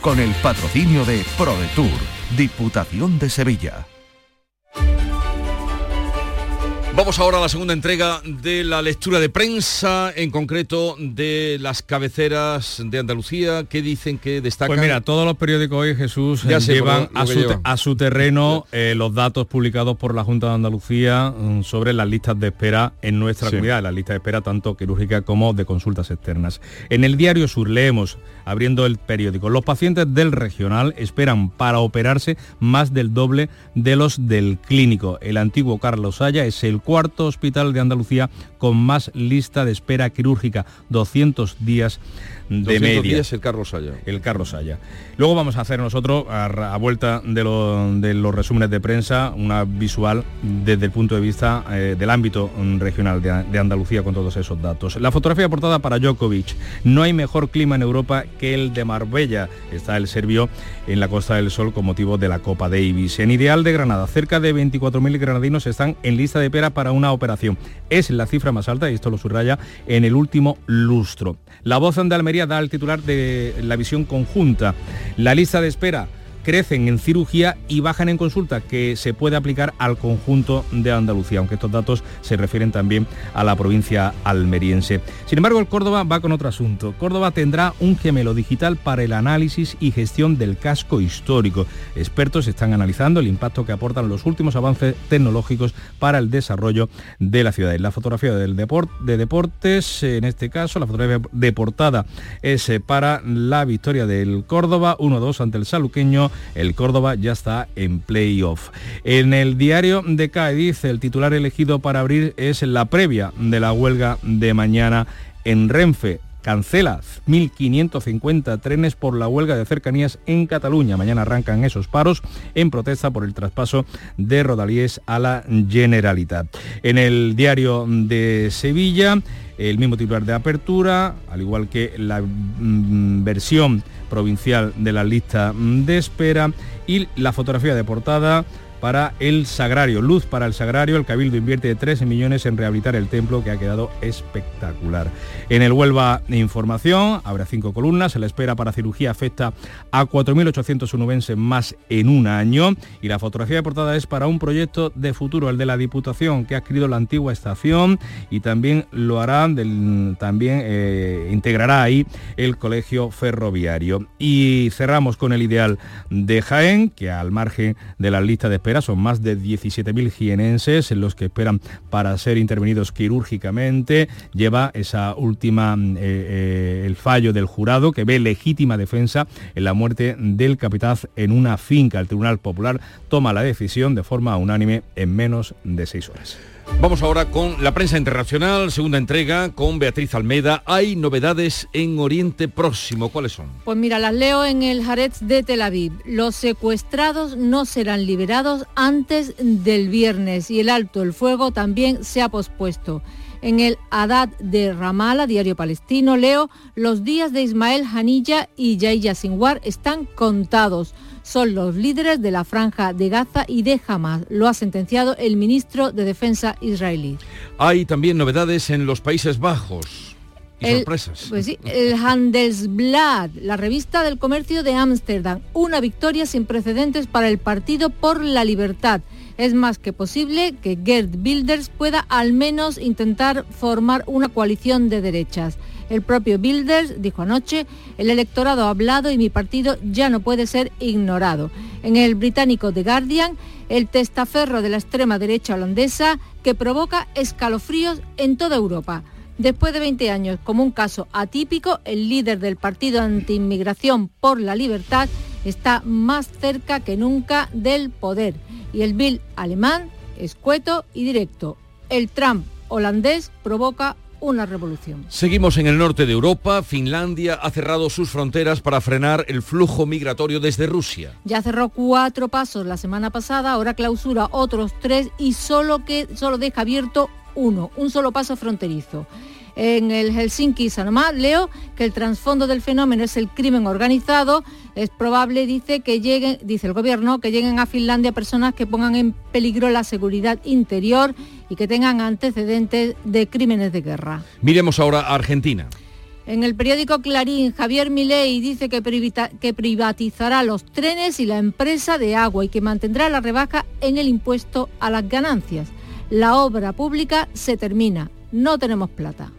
con el patrocinio de ProDetour, Diputación de Sevilla. Vamos ahora a la segunda entrega de la lectura de prensa, en concreto de las cabeceras de Andalucía, que dicen que destacan. Pues mira, todos los periódicos hoy, Jesús, Ya sé, llevan a, su, llevan. a su terreno eh, los datos publicados por la Junta de Andalucía mm, sobre las listas de espera en nuestra Sí. comunidad, las listas de espera tanto quirúrgica como de consultas externas. En el diario Sur leemos, abriendo el periódico, los pacientes del regional esperan para operarse más del doble de los del clínico. El antiguo Carlos Haya es el cuarto hospital de Andalucía con más lista de espera quirúrgica, 200 días de 200 media. el Carlos Haya. El Carlos Haya. Luego vamos a hacer nosotros, a, vuelta de, lo- de los resúmenes de prensa, una visual desde el punto de vista eh, del ámbito mm, regional de, de Andalucía con todos esos datos. La fotografía aportada para Djokovic. No hay mejor clima en Europa que el de Marbella. Está el serbio en la Costa del Sol con motivo de la Copa Davis. En Ideal de Granada, cerca de 24.000 granadinos están en lista de espera para una operación. Es la cifra más alta, y esto lo subraya, en el último lustro. La voz de Almería da el titular de la visión conjunta. La lista de espera crecen en cirugía y bajan en consulta, que se puede aplicar al conjunto de Andalucía, aunque estos datos se refieren también a la provincia almeriense. Sin embargo, el Córdoba va con otro asunto. Córdoba tendrá un gemelo digital para el análisis y gestión del casco histórico. Expertos están analizando el impacto que aportan los últimos avances tecnológicos para el desarrollo de la ciudad. La fotografía del deport- de deportes, en este caso, la fotografía de portada es eh, para la victoria del Córdoba 1-2 ante el saluqueño. El Córdoba ya está en playoff. En el diario de Cádiz, el titular elegido para abrir es la previa de la huelga de mañana en Renfe cancela 1.550 trenes por la huelga de cercanías en Cataluña. Mañana arrancan esos paros en protesta por el traspaso de Rodalíes a la Generalitat. En el diario de Sevilla, el mismo titular de apertura, al igual que la mm, versión provincial de la lista mm, de espera y la fotografía de portada para el Sagrario. Luz para el Sagrario, el Cabildo invierte 13 millones en rehabilitar el templo que ha quedado espectacular. En el Huelva Información habrá cinco columnas, se la espera para cirugía afecta a 4.800 unubenses más en un año y la fotografía de portada es para un proyecto de futuro, el de la Diputación, que ha adquirido la antigua estación y también lo hará, también eh, integrará ahí el colegio ferroviario. Y cerramos con el ideal de Jaén, que al margen de la lista de son más de 17.000 jienenses los que esperan para ser intervenidos quirúrgicamente. Lleva esa última, eh, eh, el fallo del jurado que ve legítima defensa en la muerte del capitán en una finca. El Tribunal Popular toma la decisión de forma unánime en menos de seis horas. Vamos ahora con la prensa internacional, segunda entrega con Beatriz Almeida. Hay novedades en Oriente Próximo. ¿Cuáles son? Pues mira, las leo en el Haaretz de Tel Aviv. Los secuestrados no serán liberados antes del viernes y el alto el fuego también se ha pospuesto. En el Haddad de Ramallah, diario palestino, leo, los días de Ismael Hanilla y Yahya Sinwar están contados son los líderes de la franja de Gaza y de Hamas. Lo ha sentenciado el ministro de Defensa israelí. Hay también novedades en los Países Bajos. Y el, sorpresas. Pues sí, el Handelsblad, la revista del comercio de Ámsterdam, una victoria sin precedentes para el Partido por la Libertad. Es más que posible que Gerd Wilders pueda al menos intentar formar una coalición de derechas. El propio Bilders dijo anoche, el electorado ha hablado y mi partido ya no puede ser ignorado. En el británico The Guardian, el testaferro de la extrema derecha holandesa que provoca escalofríos en toda Europa. Después de 20 años, como un caso atípico, el líder del partido antiinmigración por la libertad está más cerca que nunca del poder. Y el Bill alemán, escueto y directo. El Trump holandés provoca una revolución. Seguimos en el norte de Europa. Finlandia ha cerrado sus fronteras para frenar el flujo migratorio desde Rusia. Ya cerró cuatro pasos la semana pasada, ahora clausura otros tres y solo, que, solo deja abierto uno, un solo paso fronterizo en el Helsinki Sanomat, leo que el trasfondo del fenómeno es el crimen organizado. Es probable, dice, que lleguen, dice el gobierno, que lleguen a Finlandia personas que pongan en peligro la seguridad interior y que tengan antecedentes de crímenes de guerra. Miremos ahora a Argentina. En el periódico Clarín, Javier Milei dice que, que, privatizará los trenes y la empresa de agua y que mantendrá la rebaja en el impuesto a las ganancias. La obra pública se termina, no tenemos plata.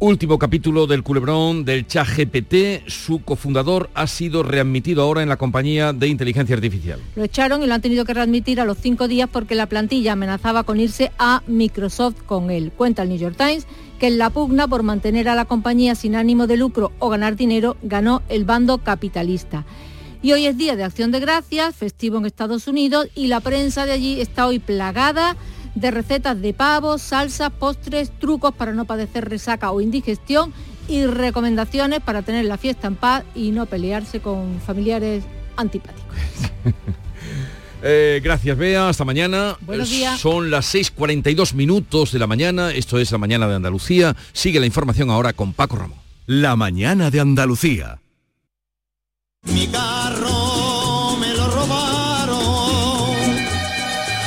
Último capítulo del culebrón del ChatGPT. Su cofundador ha sido readmitido ahora en la compañía de inteligencia artificial. Lo echaron y lo han tenido que readmitir a los cinco días porque la plantilla amenazaba con irse a Microsoft con él. Cuenta el New York Times que en la pugna por mantener a la compañía sin ánimo de lucro o ganar dinero ganó el bando capitalista. Y hoy es día de acción de gracias, festivo en Estados Unidos y la prensa de allí está hoy plagada de recetas de pavos, salsas, postres, trucos para no padecer resaca o indigestión y recomendaciones para tener la fiesta en paz y no pelearse con familiares antipáticos. Eh, gracias, Bea. Hasta mañana. Buenos días. Son las 6.42 minutos de la mañana. Esto es la mañana de Andalucía. Sigue la información ahora con Paco Ramón. La mañana de Andalucía. Mi carro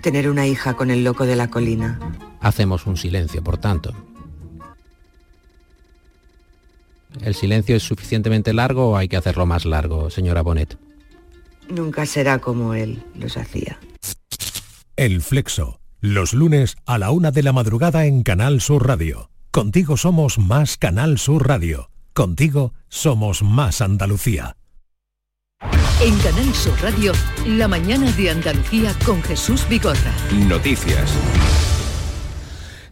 Tener una hija con el loco de la colina. Hacemos un silencio, por tanto. ¿El silencio es suficientemente largo o hay que hacerlo más largo, señora Bonet? Nunca será como él los hacía. El Flexo, los lunes a la una de la madrugada en Canal Sur Radio. Contigo somos más Canal Sur Radio. Contigo somos más Andalucía. En Canal Sur Radio, la mañana de Andalucía con Jesús Bigorra. Noticias.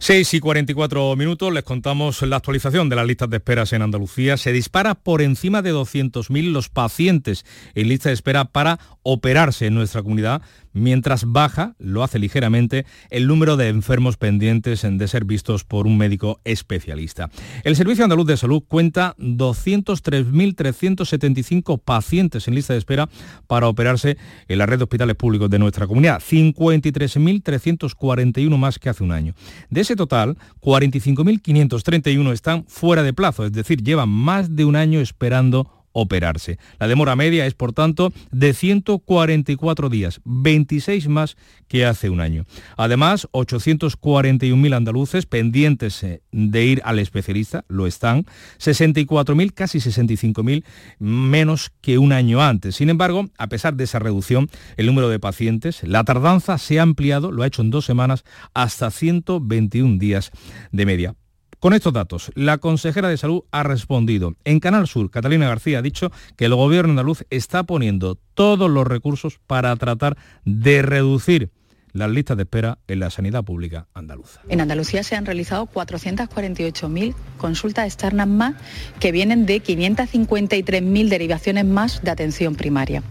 6 y 44 minutos les contamos la actualización de las listas de esperas en Andalucía. Se dispara por encima de 200.000 los pacientes en lista de espera para operarse en nuestra comunidad mientras baja, lo hace ligeramente, el número de enfermos pendientes de ser vistos por un médico especialista. El Servicio Andaluz de Salud cuenta 203.375 pacientes en lista de espera para operarse en la red de hospitales públicos de nuestra comunidad, 53.341 más que hace un año. De ese total, 45.531 están fuera de plazo, es decir, llevan más de un año esperando operarse. La demora media es, por tanto, de 144 días, 26 más que hace un año. Además, 841.000 andaluces pendientes eh, de ir al especialista, lo están, 64.000, casi 65.000 menos que un año antes. Sin embargo, a pesar de esa reducción, el número de pacientes, la tardanza se ha ampliado, lo ha hecho en dos semanas, hasta 121 días de media. Con estos datos, la consejera de Salud ha respondido. En Canal Sur, Catalina García ha dicho que el gobierno andaluz está poniendo todos los recursos para tratar de reducir las listas de espera en la sanidad pública andaluza. En Andalucía se han realizado 448.000 consultas externas más que vienen de 553.000 derivaciones más de atención primaria.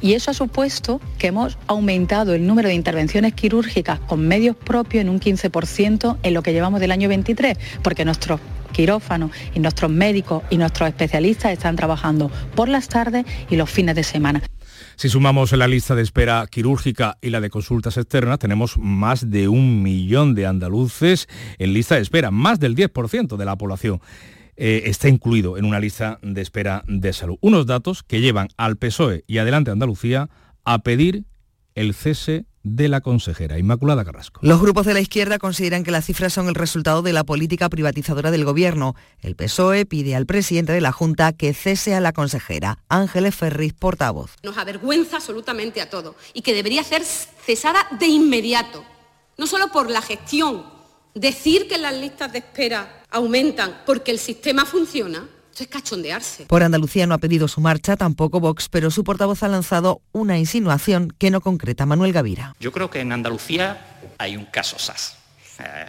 Y eso ha supuesto que hemos aumentado el número de intervenciones quirúrgicas con medios propios en un 15% en lo que llevamos del año 23, porque nuestros quirófanos y nuestros médicos y nuestros especialistas están trabajando por las tardes y los fines de semana. Si sumamos la lista de espera quirúrgica y la de consultas externas, tenemos más de un millón de andaluces en lista de espera, más del 10% de la población. Eh, está incluido en una lista de espera de salud. Unos datos que llevan al PSOE y adelante Andalucía a pedir el cese de la consejera Inmaculada Carrasco. Los grupos de la izquierda consideran que las cifras son el resultado de la política privatizadora del gobierno. El PSOE pide al presidente de la Junta que cese a la consejera. Ángeles Ferriz, portavoz. Nos avergüenza absolutamente a todos y que debería ser cesada de inmediato. No solo por la gestión, decir que las listas de espera aumentan porque el sistema funciona, es cachondearse. Por Andalucía no ha pedido su marcha, tampoco Vox, pero su portavoz ha lanzado una insinuación que no concreta Manuel Gavira. Yo creo que en Andalucía hay un caso SAS.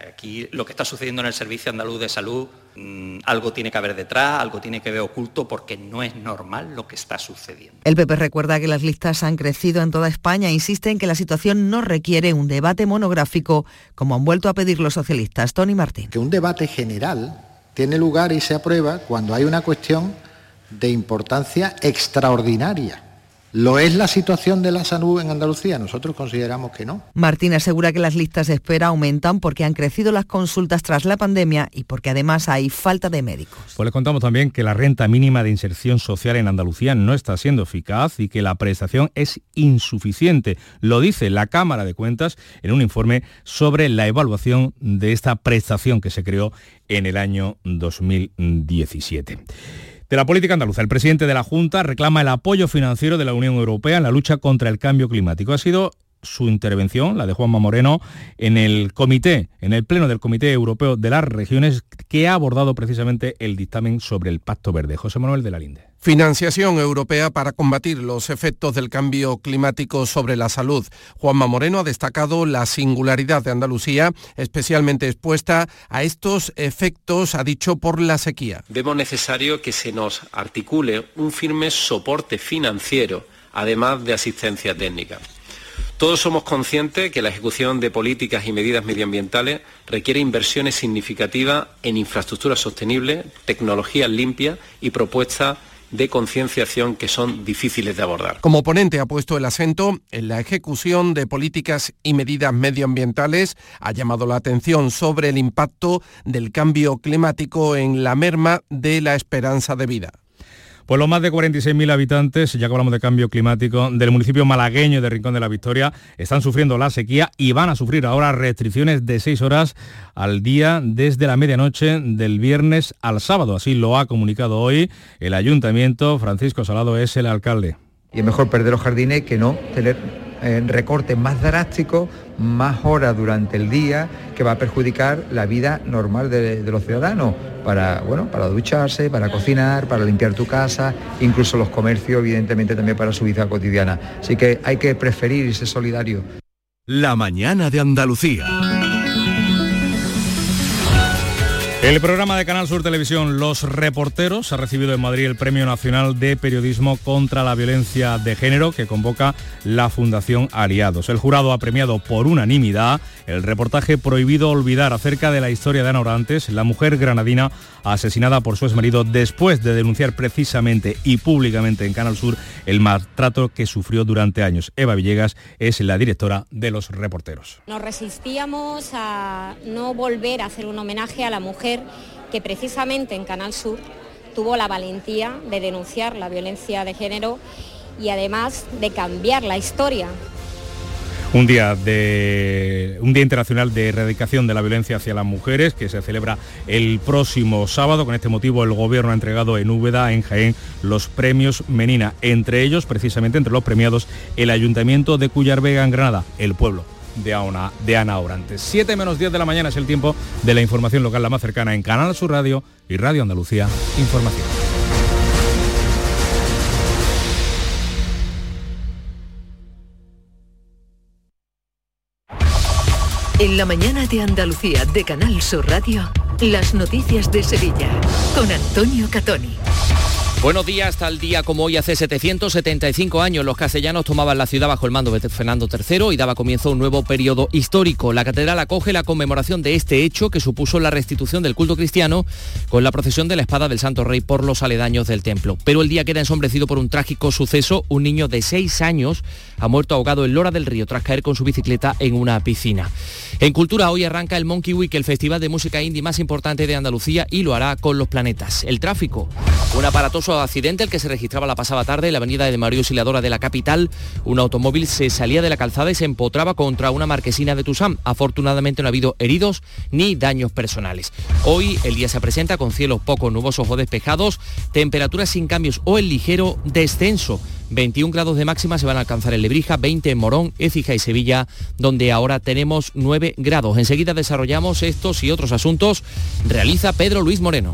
Aquí lo que está sucediendo en el Servicio Andaluz de Salud, mm, algo tiene que haber detrás, algo tiene que ver oculto, porque no es normal lo que está sucediendo. El PP recuerda que las listas han crecido en toda España e insiste en que la situación no requiere un debate monográfico, como han vuelto a pedir los socialistas. Tony Martín. Que un debate general tiene lugar y se aprueba cuando hay una cuestión de importancia extraordinaria. ¿Lo es la situación de la salud en Andalucía? Nosotros consideramos que no. Martín asegura que las listas de espera aumentan porque han crecido las consultas tras la pandemia y porque además hay falta de médicos. Pues le contamos también que la renta mínima de inserción social en Andalucía no está siendo eficaz y que la prestación es insuficiente. Lo dice la Cámara de Cuentas en un informe sobre la evaluación de esta prestación que se creó en el año 2017 de la política andaluza. El presidente de la Junta reclama el apoyo financiero de la Unión Europea en la lucha contra el cambio climático. Ha sido su intervención, la de Juanma Moreno, en el comité, en el pleno del Comité Europeo de las Regiones, que ha abordado precisamente el dictamen sobre el Pacto Verde. José Manuel de la Linde. Financiación europea para combatir los efectos del cambio climático sobre la salud. Juanma Moreno ha destacado la singularidad de Andalucía, especialmente expuesta a estos efectos, ha dicho, por la sequía. Vemos necesario que se nos articule un firme soporte financiero, además de asistencia técnica. Todos somos conscientes que la ejecución de políticas y medidas medioambientales requiere inversiones significativas en infraestructuras sostenibles, tecnologías limpias y propuestas de concienciación que son difíciles de abordar. Como ponente ha puesto el acento en la ejecución de políticas y medidas medioambientales, ha llamado la atención sobre el impacto del cambio climático en la merma de la esperanza de vida. Pues los más de 46.000 habitantes, ya que hablamos de cambio climático, del municipio malagueño de Rincón de la Victoria, están sufriendo la sequía y van a sufrir ahora restricciones de 6 horas al día desde la medianoche del viernes al sábado. Así lo ha comunicado hoy el ayuntamiento. Francisco Salado es el alcalde. Y es mejor perder los jardines que no tener eh, recortes más drásticos, más horas durante el día, que va a perjudicar la vida normal de, los ciudadanos, para, bueno, para ducharse, para cocinar, para limpiar tu casa, incluso los comercios, evidentemente también para su vida cotidiana. Así que hay que preferir ser solidario. La mañana de Andalucía. El programa de Canal Sur Televisión Los Reporteros ha recibido en Madrid el Premio Nacional de Periodismo contra la Violencia de Género que convoca la Fundación Aliados. El jurado ha premiado por unanimidad el reportaje Prohibido Olvidar acerca de la historia de Ana Orantes, la mujer granadina asesinada por su exmarido después de denunciar precisamente y públicamente en Canal Sur el maltrato que sufrió durante años. Eva Villegas es la directora de Los Reporteros. Nos resistíamos a no volver a hacer un homenaje a la mujer que precisamente en Canal Sur tuvo la valentía de denunciar la violencia de género y además de cambiar la historia. Un día de un día internacional de erradicación de la violencia hacia las mujeres que se celebra el próximo sábado. Con este motivo el gobierno ha entregado en Úbeda, en Jaén, los premios Menina, entre ellos precisamente entre los premiados el Ayuntamiento de Cuyar Vega en Granada, el pueblo de Ana, de Ana Orantes. 7 menos 10 de la mañana es el tiempo de la información local la más cercana en Canal Sur Radio y Radio Andalucía Información. En la mañana de Andalucía de Canal Sur Radio, las noticias de Sevilla con Antonio Catoni. Buenos días, tal día como hoy hace 775 años los castellanos tomaban la ciudad bajo el mando de Fernando III y daba comienzo a un nuevo periodo histórico. La catedral acoge la conmemoración de este hecho que supuso la restitución del culto cristiano con la procesión de la espada del Santo Rey por los aledaños del templo. Pero el día queda ensombrecido por un trágico suceso. Un niño de 6 años ha muerto ahogado en Lora del Río tras caer con su bicicleta en una piscina. En Cultura hoy arranca el Monkey Week, el festival de música indie más importante de Andalucía y lo hará con los planetas. El tráfico, un aparatoso accidente el que se registraba la pasada tarde en la avenida de Mario Auxiliadora de la capital. Un automóvil se salía de la calzada y se empotraba contra una marquesina de Tusam. Afortunadamente no ha habido heridos ni daños personales. Hoy el día se presenta con cielos poco nubosos o despejados, temperaturas sin cambios o el ligero descenso. 21 grados de máxima se van a alcanzar en Lebrija, 20 en Morón, Écija y Sevilla, donde ahora tenemos 9 grados. Enseguida desarrollamos estos y otros asuntos. Realiza Pedro Luis Moreno.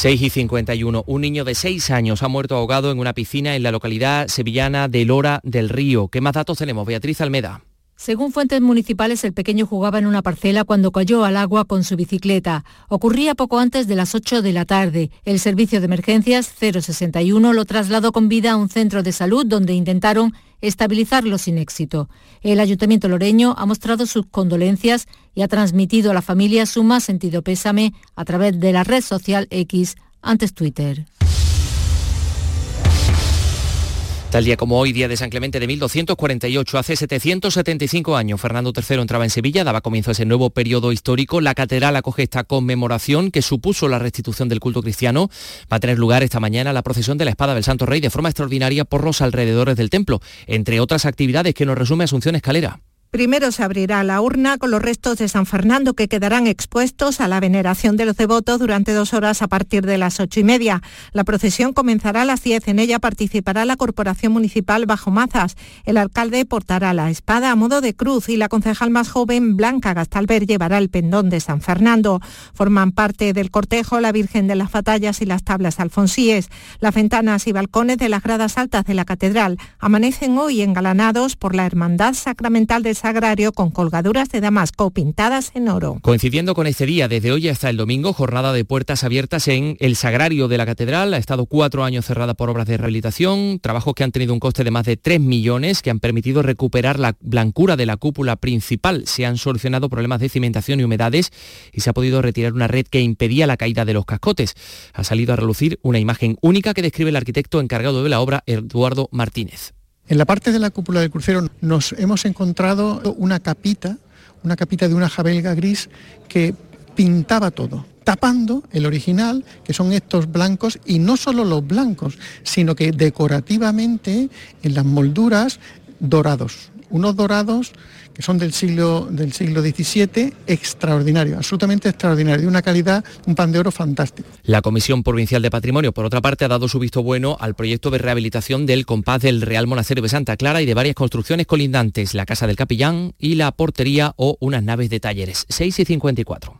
6 y 51. Un niño de 6 años ha muerto ahogado en una piscina en la localidad sevillana de Lora del Río. ¿Qué más datos tenemos? Beatriz Almeda. Según fuentes municipales, el pequeño jugaba en una parcela cuando cayó al agua con su bicicleta. Ocurría poco antes de las 8 de la tarde. El servicio de emergencias 061 lo trasladó con vida a un centro de salud donde intentaron estabilizarlo sin éxito. El Ayuntamiento loreño ha mostrado sus condolencias y ha transmitido a la familia su más sentido pésame a través de la red social X, antes Twitter. Tal día como hoy, día de San Clemente de 1248, hace 775 años, Fernando III entraba en Sevilla, daba comienzo a ese nuevo periodo histórico. La catedral acoge esta conmemoración que supuso la restitución del culto cristiano. Va a tener lugar esta mañana la procesión de la espada del Santo Rey de forma extraordinaria por los alrededores del templo, entre otras actividades que nos resume Asunción Escalera. Primero se abrirá la urna con los restos de San Fernando que quedarán expuestos a la veneración de los devotos durante dos horas a partir de las ocho y media. La procesión comenzará a las diez. En ella participará la Corporación Municipal Bajo Mazas. El alcalde portará la espada a modo de cruz y la concejal más joven, Blanca Gastalver, llevará el pendón de San Fernando. Forman parte del cortejo la Virgen de las Batallas y las tablas alfonsíes. Las ventanas y balcones de las gradas altas de la catedral amanecen hoy engalanados por la Hermandad Sacramental de sagrario con colgaduras de damasco pintadas en oro. Coincidiendo con este día, desde hoy hasta el domingo, jornada de puertas abiertas en el sagrario de la catedral. Ha estado cuatro años cerrada por obras de rehabilitación, trabajos que han tenido un coste de más de 3 millones, que han permitido recuperar la blancura de la cúpula principal. Se han solucionado problemas de cimentación y humedades y se ha podido retirar una red que impedía la caída de los cascotes. Ha salido a relucir una imagen única que describe el arquitecto encargado de la obra, Eduardo Martínez. En la parte de la cúpula del crucero nos hemos encontrado una capita, una capita de una jabelga gris que pintaba todo, tapando el original, que son estos blancos, y no solo los blancos, sino que decorativamente en las molduras dorados unos dorados que son del siglo, del siglo XVII, extraordinarios, absolutamente extraordinarios, de una calidad, un pan de oro fantástico. La Comisión Provincial de Patrimonio, por otra parte, ha dado su visto bueno al proyecto de rehabilitación del compás del Real Monasterio de Santa Clara y de varias construcciones colindantes, la Casa del Capellán y la portería o unas naves de talleres. 6 y 54.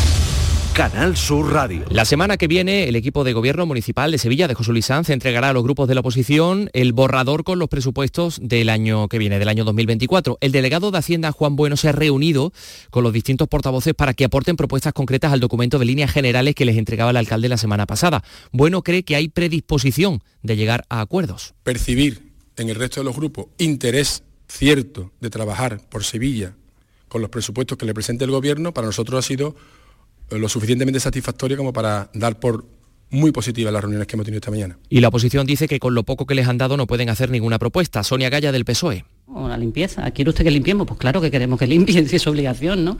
Canal Sur Radio. La semana que viene, el equipo de gobierno municipal de Sevilla de José Luis Sanz entregará a los grupos de la oposición el borrador con los presupuestos del año que viene, del año 2024. El delegado de Hacienda, Juan Bueno, se ha reunido con los distintos portavoces para que aporten propuestas concretas al documento de líneas generales que les entregaba el alcalde la semana pasada. Bueno cree que hay predisposición de llegar a acuerdos. Percibir en el resto de los grupos interés cierto de trabajar por Sevilla con los presupuestos que le presente el gobierno, para nosotros ha sido lo suficientemente satisfactoria como para dar por muy positivas las reuniones que hemos tenido esta mañana. Y la oposición dice que con lo poco que les han dado no pueden hacer ninguna propuesta. Sonia Galla del PSOE. O la limpieza. ¿Quiere usted que limpiemos? Pues claro que queremos que limpien, si es obligación, ¿no?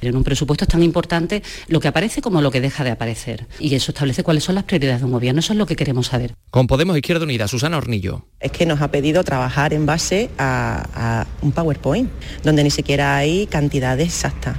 Pero en un presupuesto es tan importante lo que aparece como lo que deja de aparecer. Y eso establece cuáles son las prioridades de un gobierno. Eso es lo que queremos saber. Con Podemos Izquierda Unida, Susana Hornillo. Es que nos ha pedido trabajar en base a, a un PowerPoint, donde ni siquiera hay cantidades exactas.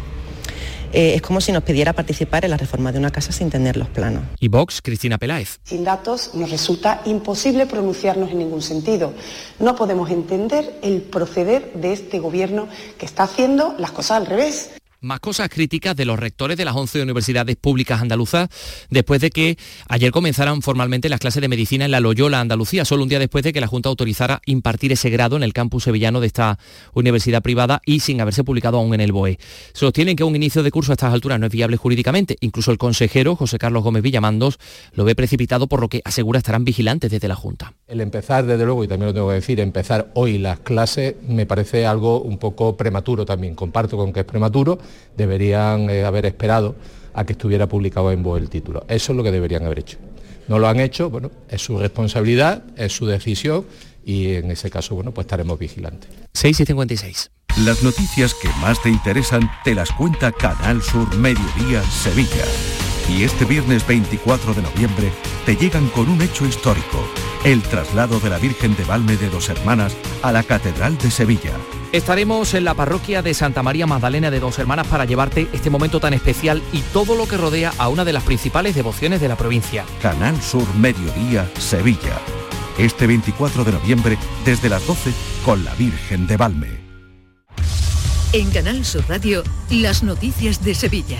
Eh, es como si nos pidiera participar en la reforma de una casa sin tener los planos. Y Vox, Cristina Peláez. Sin datos nos resulta imposible pronunciarnos en ningún sentido. No podemos entender el proceder de este gobierno que está haciendo las cosas al revés. Más cosas críticas de los rectores de las 11 universidades públicas andaluzas después de que ayer comenzaran formalmente las clases de medicina en la Loyola, Andalucía, solo un día después de que la Junta autorizara impartir ese grado en el campus sevillano de esta universidad privada y sin haberse publicado aún en el BOE. Sostienen que un inicio de curso a estas alturas no es viable jurídicamente. Incluso el consejero José Carlos Gómez Villamandos lo ve precipitado por lo que asegura estarán vigilantes desde la Junta. El empezar, desde luego, y también lo tengo que decir, empezar hoy las clases me parece algo un poco prematuro también. Comparto con que es prematuro deberían eh, haber esperado a que estuviera publicado en voz el título. Eso es lo que deberían haber hecho. No lo han hecho, bueno, es su responsabilidad, es su decisión y en ese caso, bueno, pues estaremos vigilantes. 6 y 56. Las noticias que más te interesan te las cuenta Canal Sur Mediodía Sevilla. Y este viernes 24 de noviembre te llegan con un hecho histórico, el traslado de la Virgen de Valme de Dos Hermanas a la Catedral de Sevilla. Estaremos en la parroquia de Santa María Magdalena de Dos Hermanas para llevarte este momento tan especial y todo lo que rodea a una de las principales devociones de la provincia. Canal Sur Mediodía Sevilla. Este 24 de noviembre desde las 12 con la Virgen de Valme. En Canal Sur Radio, las noticias de Sevilla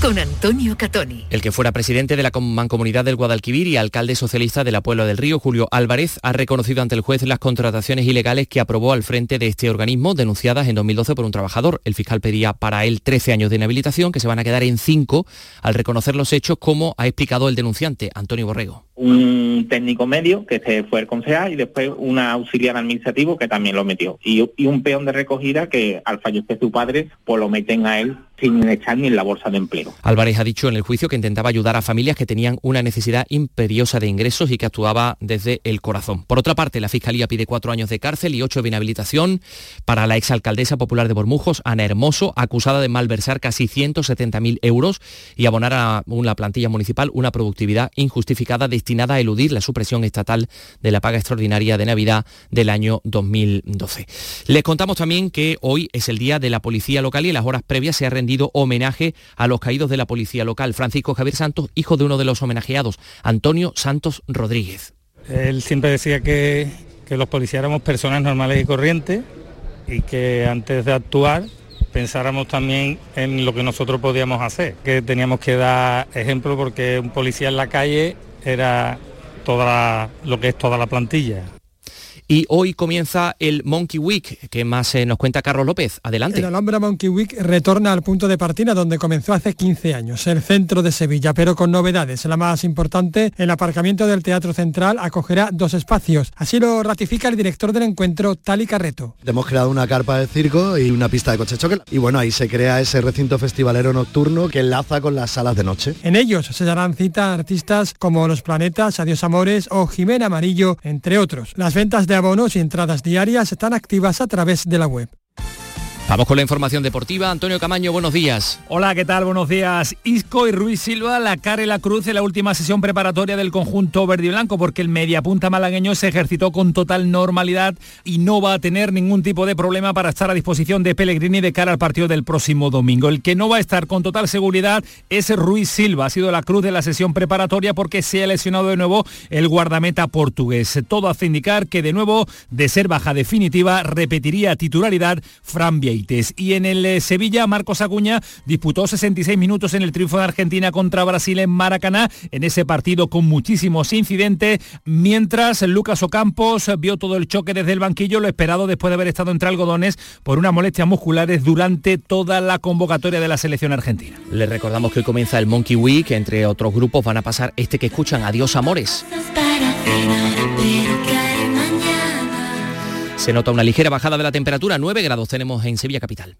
con Antonio Catoni. El que fuera presidente de la Mancomunidad del Guadalquivir y alcalde socialista de la Puebla del Río, Julio Álvarez, ha reconocido ante el juez las contrataciones ilegales que aprobó al frente de este organismo, denunciadas en 2012 por un trabajador. El fiscal pedía para él 13 años de inhabilitación, que se van a quedar en 5 al reconocer los hechos, como ha explicado el denunciante, Antonio Borrego. Un técnico medio, que fue el concejal, y después un auxiliar administrativo, que también lo metió. Y, un peón de recogida que al fallecer su padre, pues lo meten a él sin echar ni en la bolsa de empleo. Álvarez ha dicho en el juicio que intentaba ayudar a familias que tenían una necesidad imperiosa de ingresos y que actuaba desde el corazón. Por otra parte, la Fiscalía pide cuatro años de cárcel y ocho de inhabilitación para la exalcaldesa popular de Bormujos, Ana Hermoso, acusada de malversar casi 170.000 euros y abonar a una plantilla municipal una productividad injustificada destinada a eludir la supresión estatal de la paga extraordinaria de Navidad del año 2012. Les contamos también que hoy es el día de la policía local y en las horas previas se ha rendido homenaje a los caídos de la policía local. Francisco Javier Santos, hijo de uno de los homenajeados, Antonio Santos Rodríguez. Él siempre decía que, que los policías éramos personas normales y corrientes y que antes de actuar pensáramos también en lo que nosotros podíamos hacer, que teníamos que dar ejemplo porque un policía en la calle era toda lo que es toda la plantilla. Y hoy comienza el Monkey Week, que más eh, nos cuenta Carlos López. Adelante. El Alhambra Monkey Week retorna al punto de partida donde comenzó hace 15 años, el centro de Sevilla, pero con novedades. La más importante, el aparcamiento del Teatro Central acogerá dos espacios. Así lo ratifica el director del encuentro, Tali Carreto. Hemos creado una carpa de circo y una pista de coche choque. Y bueno, ahí se crea ese recinto festivalero nocturno que enlaza con las salas de noche. En ellos se darán cita artistas como Los Planetas, Adiós Amores o Jimena Amarillo, entre otros. Las ventas de abonos y entradas diarias están activas a través de la web. Vamos con la información deportiva. Antonio Camaño, buenos días. Hola, ¿qué tal? Buenos días. Isco y Ruiz Silva, la cara y la cruz en la última sesión preparatoria del conjunto verde y blanco, porque el mediapunta malagueño se ejercitó con total normalidad y no va a tener ningún tipo de problema para estar a disposición de Pellegrini de cara al partido del próximo domingo. El que no va a estar con total seguridad es Ruiz Silva. Ha sido la cruz de la sesión preparatoria porque se ha lesionado de nuevo el guardameta portugués. Todo hace indicar que de nuevo, de ser baja definitiva, repetiría titularidad Fran y en el eh, Sevilla, Marcos Acuña disputó 66 minutos en el triunfo de Argentina contra Brasil en Maracaná, en ese partido con muchísimos incidentes, mientras Lucas Ocampos vio todo el choque desde el banquillo, lo esperado después de haber estado entre algodones por unas molestias musculares durante toda la convocatoria de la selección argentina. Les recordamos que hoy comienza el Monkey Week, entre otros grupos van a pasar este que escuchan, Adiós Amores. Se nota una ligera bajada de la temperatura, 9 grados tenemos en Sevilla Capital.